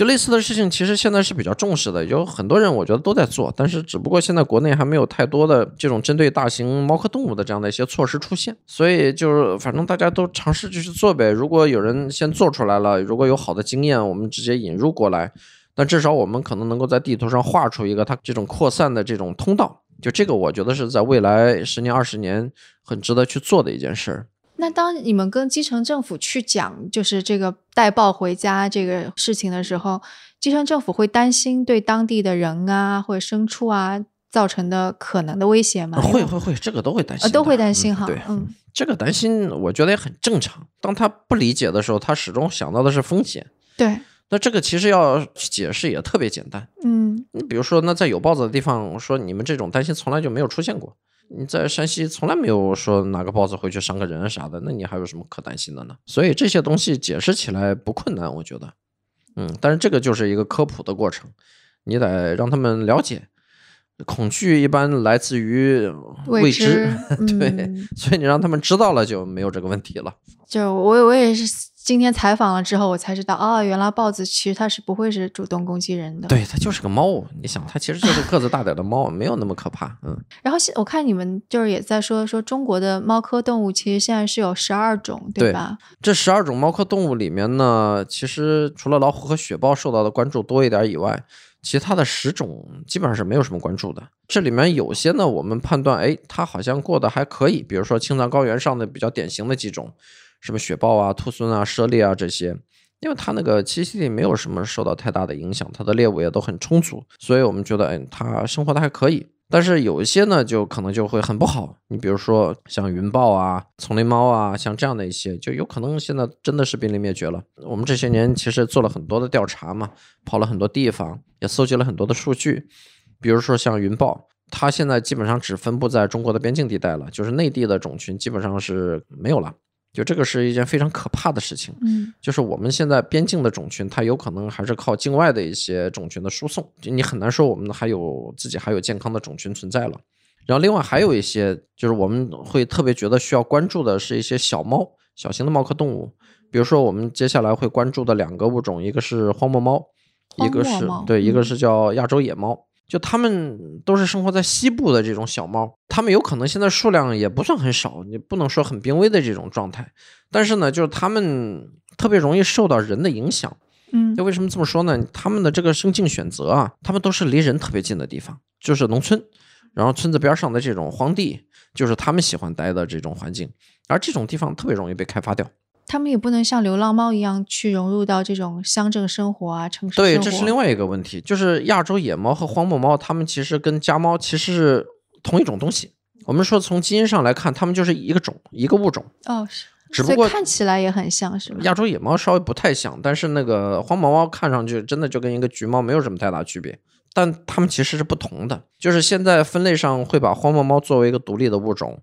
就类似的事情，其实现在是比较重视的，有很多人我觉得都在做，但是只不过现在国内还没有太多的这种针对大型猫科动物的这样的一些措施出现，所以就是反正大家都尝试就去做呗。如果有人先做出来了，如果有好的经验，我们直接引入过来，但至少我们可能能够在地图上画出一个它这种扩散的这种通道。就这个，我觉得是在未来十年、二十年很值得去做的一件事儿。那当你们跟基层政府去讲，就是这个带豹回家这个事情的时候，基层政府会担心对当地的人啊或者牲畜啊造成的可能的威胁吗？会会会，这个都会担心，呃都会担心哈。嗯对，嗯这个担心我觉得也很正常。当他不理解的时候，他始终想到的是风险。对，那这个其实要解释也特别简单。嗯你比如说，那在有豹子的地方，我说你们这种担心从来就没有出现过。你在山西从来没有说哪个豹子回去伤个人啊啥的，那你还有什么可担心的呢？所以这些东西解释起来不困难，我觉得。嗯，但是这个就是一个科普的过程，你得让他们了解。恐惧一般来自于未知，对，嗯所以你让他们知道了就没有这个问题了。就我我也是今天采访了之后，我才知道哦，原来豹子其实它是不会是主动攻击人的。。对，它就是个猫，你想，它其实就是个子大点的猫，没有那么可怕。嗯，然后现我看你们就是也在说说中国的猫科动物其实现在是有十二种，对吧？这十二种猫科动物里面呢，其实除了老虎和雪豹受到的关注多一点以外，其他的十种基本上是没有什么关注的。这里面有些呢，我们判断，哎，它好像过得还可以，比如说青藏高原上的比较典型的几种，什么雪豹啊、兔狲啊、猞猁啊这些。因为它那个栖息地没有什么受到太大的影响，它的猎物也都很充足，所以我们觉得，哎，它生活的还可以。但是有一些呢，就可能就会很不好。你比如说像云豹啊、丛林猫啊，像这样的一些，就有可能现在真的是濒临灭绝了。我们这些年其实做了很多的调查嘛，跑了很多地方，也搜集了很多的数据。比如说像云豹，它现在基本上只分布在中国的边境地带了，就是内地的种群基本上是没有了。就这个是一件非常可怕的事情。嗯就是我们现在边境的种群，它有可能还是靠境外的一些种群的输送，就你很难说我们还有自己还有健康的种群存在了。然后另外还有一些，就是我们会特别觉得需要关注的是一些小猫、小型的猫科动物，比如说我们接下来会关注的两个物种，一个是荒漠猫，一个是对，一个嗯是叫亚洲野猫。就它们都是生活在西部的这种小猫，它们有可能现在数量也不算很少，你不能说很濒危的这种状态，但是呢，就是它们特别容易受到人的影响。嗯就为什么这么说呢？他们的这个生境选择啊，他们都是离人特别近的地方，就是农村，然后村子边上的这种荒地，就是他们喜欢待的这种环境，而这种地方特别容易被开发掉。他们也不能像流浪猫一样去融入到这种乡镇生活啊、城市生活。对，这是另外一个问题，就是亚洲野猫和荒漠猫，它们其实跟家猫其实是同一种东西。我们说从基因上来看，它们就是一个种，一个物种。哦，是只不过看起来也很像是吧？亚洲野猫稍微不太像，但是那个荒毛猫看上去真的就跟一个橘猫没有什么太大区别，但它们其实是不同的。就是现在分类上会把荒漠猫作为一个独立的物种，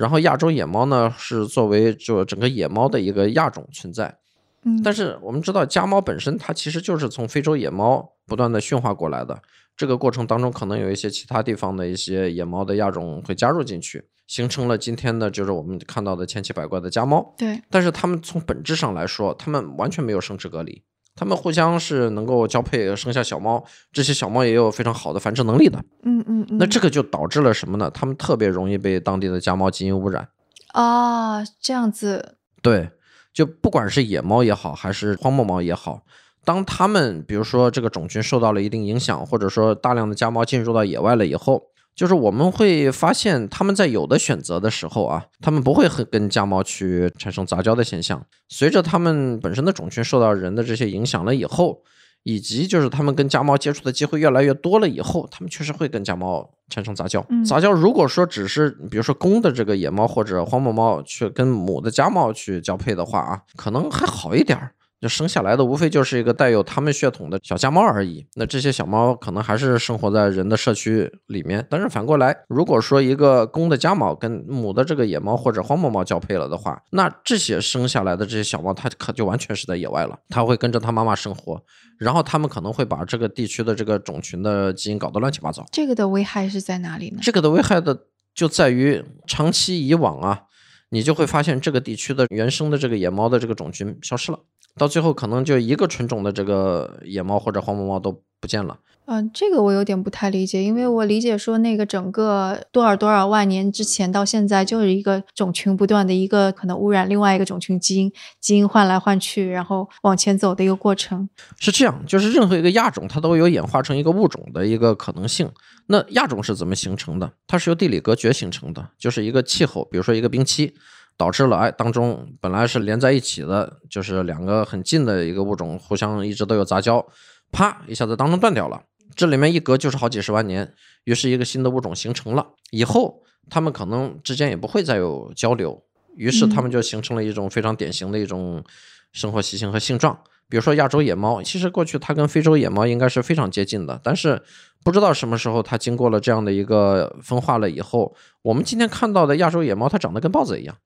然后亚洲野猫呢是作为就整个野猫的一个亚种存在。嗯，但是我们知道家猫本身它其实就是从非洲野猫不断的驯化过来的，这个过程当中可能有一些其他地方的一些野猫的亚种会加入进去，形成了今天的就是我们看到的千奇百怪的家猫。对，但是它们从本质上来说，它们完全没有生殖隔离，它们互相是能够交配生下小猫，这些小猫也有非常好的繁殖能力的。嗯嗯嗯。那这个就导致了什么呢？它们特别容易被当地的家猫基因污染。啊，这样子，对，就不管是野猫也好，还是荒漠猫也好，当它们比如说这个种群受到了一定影响，或者说大量的家猫进入到野外了以后，就是我们会发现它们在有的选择的时候啊，它们不会和跟家猫去产生杂交的现象。随着它们本身的种群受到人的这些影响了以后，以及就是它们跟家猫接触的机会越来越多了以后，它们确实会跟家猫产生杂交。嗯杂交如果说只是比如说公的这个野猫或者荒漠猫去跟母的家猫去交配的话啊，可能还好一点儿。就生下来的无非就是一个带有他们血统的小家猫而已。那这些小猫可能还是生活在人的社区里面。但是反过来，如果说一个公的家猫跟母的这个野猫或者荒漠猫交配了的话，那这些生下来的这些小猫，它可就完全是在野外了，它会跟着它妈妈生活，然后它们可能会把这个地区的这个种群的基因搞得乱七八糟。这个的危害是在哪里呢？这个的危害的就在于长期以往啊，你就会发现这个地区的原生的这个野猫的这个种群消失了，到最后可能就一个纯种的这个野猫或者黄毛猫都不见了。嗯、这个我有点不太理解，因为我理解说那个整个多少多少万年之前到现在就是一个种群不断的一个可能污染另外一个种群基因，基因换来换去，然后往前走的一个过程。是这样，就是任何一个亚种，它都有演化成一个物种的一个可能性。那亚种是怎么形成的？它是由地理隔绝形成的，就是一个气候，比如说一个冰期，导致了哎当中本来是连在一起的，就是两个很近的一个物种互相一直都有杂交，啪一下子当中断掉了，这里面一隔就是好几十万年，于是一个新的物种形成了。以后它们可能之间也不会再有交流，于是它们就形成了一种非常典型的一种生活习性和性状。比如说亚洲野猫，其实过去它跟非洲野猫应该是非常接近的，但是不知道什么时候它经过了这样的一个分化了以后，我们今天看到的亚洲野猫，它长得跟豹子一样，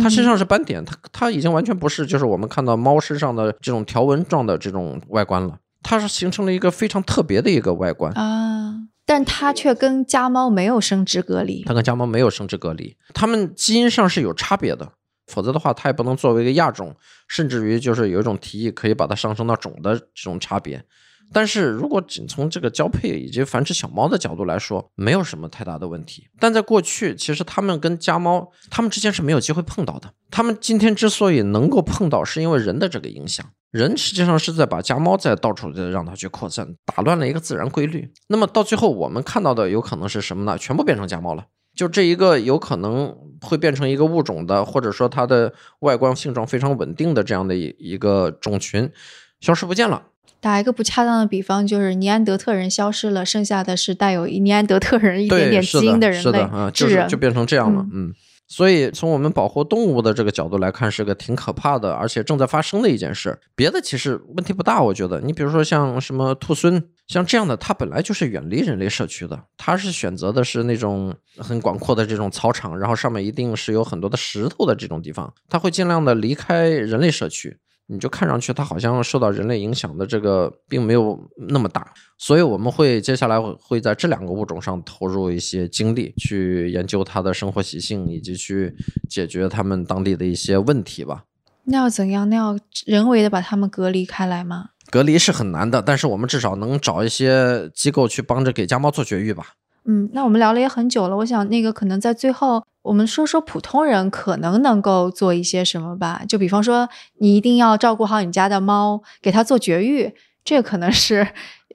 它身上是斑点，它它已经完全不是就是我们看到猫身上的这种条纹状的这种外观了，它是形成了一个非常特别的一个外观。啊，但它却跟家猫没有生殖隔离。它跟家猫没有生殖隔离，它们基因上是有差别的，否则的话，它也不能作为一个亚种，甚至于就是有一种提议可以把它上升到种的这种差别。但是如果仅从这个交配以及繁殖小猫的角度来说，没有什么太大的问题。但在过去，其实它们跟家猫，它们之间是没有机会碰到的。它们今天之所以能够碰到，是因为人的这个影响。人实际上是在把家猫在到处的让它去扩散，打乱了一个自然规律。那么到最后，我们看到的有可能是什么呢？全部变成家猫了。就这一个有可能会变成一个物种的，或者说它的外观性状非常稳定的这样的一一个种群，消失不见了。打一个不恰当的比方，就是尼安德特人消失了，剩下的是带有尼安德特人一点，点基因的，人类是的啊，就。是就变成这样了，嗯。所以从我们保护动物的这个角度来看，是个挺可怕的，而且正在发生的一件事。别的其实问题不大，我觉得。你比如说像什么兔狲，像这样的，它本来就是远离人类社区的，它是选择的是那种很广阔的这种草场，然后上面一定是有很多的石头的这种地方，它会尽量的离开人类社区。你就看上去它好像受到人类影响的这个并没有那么大，所以我们会接下来会会在这两个物种上投入一些精力，去研究它的生活习性，以及去解决它们当地的一些问题吧。那要怎样？那要人为的把它们隔离开来吗？隔离是很难的，但是我们至少能找一些机构去帮着给家猫做绝育吧。嗯，那我们聊了也很久了，我想那个可能在最后，我们说说普通人可能能够做一些什么吧。就比方说，你一定要照顾好你家的猫，给它做绝育，这可能是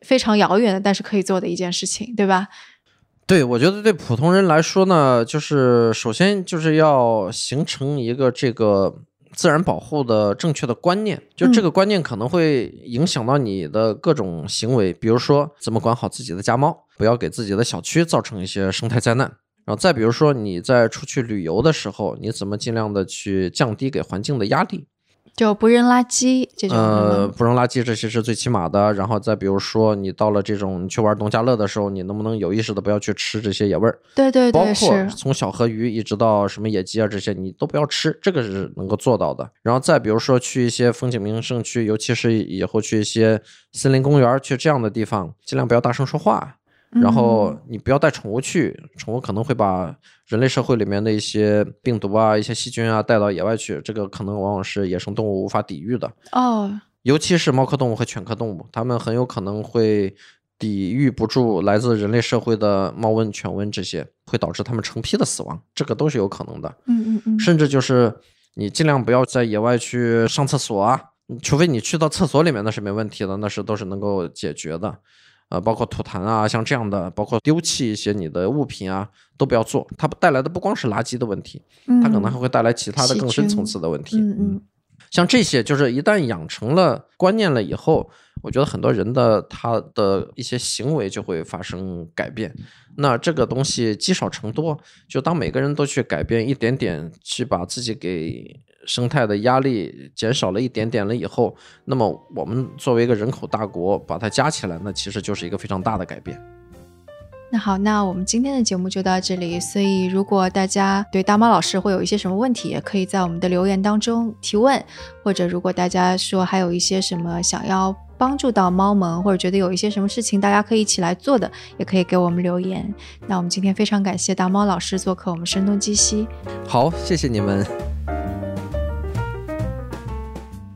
非常遥远的，但是可以做的一件事情，对吧？对，我觉得对普通人来说呢，就是首先就是要形成一个这个自然保护的正确的观念，就这个观念可能会影响到你的各种行为，比如说怎么管好自己的家猫，不要给自己的小区造成一些生态灾难。然后再比如说你在出去旅游的时候，你怎么尽量的去降低给环境的压力。就不扔垃圾这种。呃，嗯不扔垃圾这些是最起码的。然后再比如说，你到了这种你去玩农家乐的时候，你能不能有意识的不要去吃这些野味儿？对对对，包括是。从小河鱼一直到什么野鸡啊这些，你都不要吃，这个是能够做到的。然后再比如说去一些风景名胜区，尤其是以后去一些森林公园，去这样的地方，尽量不要大声说话。然后嗯你不要带宠物去，宠物可能会把人类社会里面的一些病毒啊、一些细菌啊带到野外去，这个可能往往是野生动物无法抵御的。哦，尤其是猫科动物和犬科动物，它们很有可能会抵御不住来自人类社会的猫瘟、犬瘟这些，会导致它们成批的死亡，这个都是有可能的。嗯嗯嗯，甚至就是你尽量不要在野外去上厕所啊，除非你去到厕所里面那是没问题的，那是都是能够解决的。呃，包括吐痰啊，像这样的，包括丢弃一些你的物品啊，都不要做。它带来的不光是垃圾的问题，它可能还会带来其他的更深层次的问题。嗯嗯像这些，就是一旦养成了观念了以后，我觉得很多人的他的一些行为就会发生改变。那这个东西积少成多，就当每个人都去改变一点点，去把自己给生态的压力减少了一点点了以后，那么我们作为一个人口大国，把它加起来，那其实就是一个非常大的改变。那好，那我们今天的节目就到这里。所以，如果大家对大猫老师会有一些什么问题，也可以在我们的留言当中提问，或者如果大家说还有一些什么想要帮助到猫们，或者觉得有一些什么事情大家可以一起来做的，也可以给我们留言。那我们今天非常感谢大猫老师做客我们声东击西。好，谢谢你们。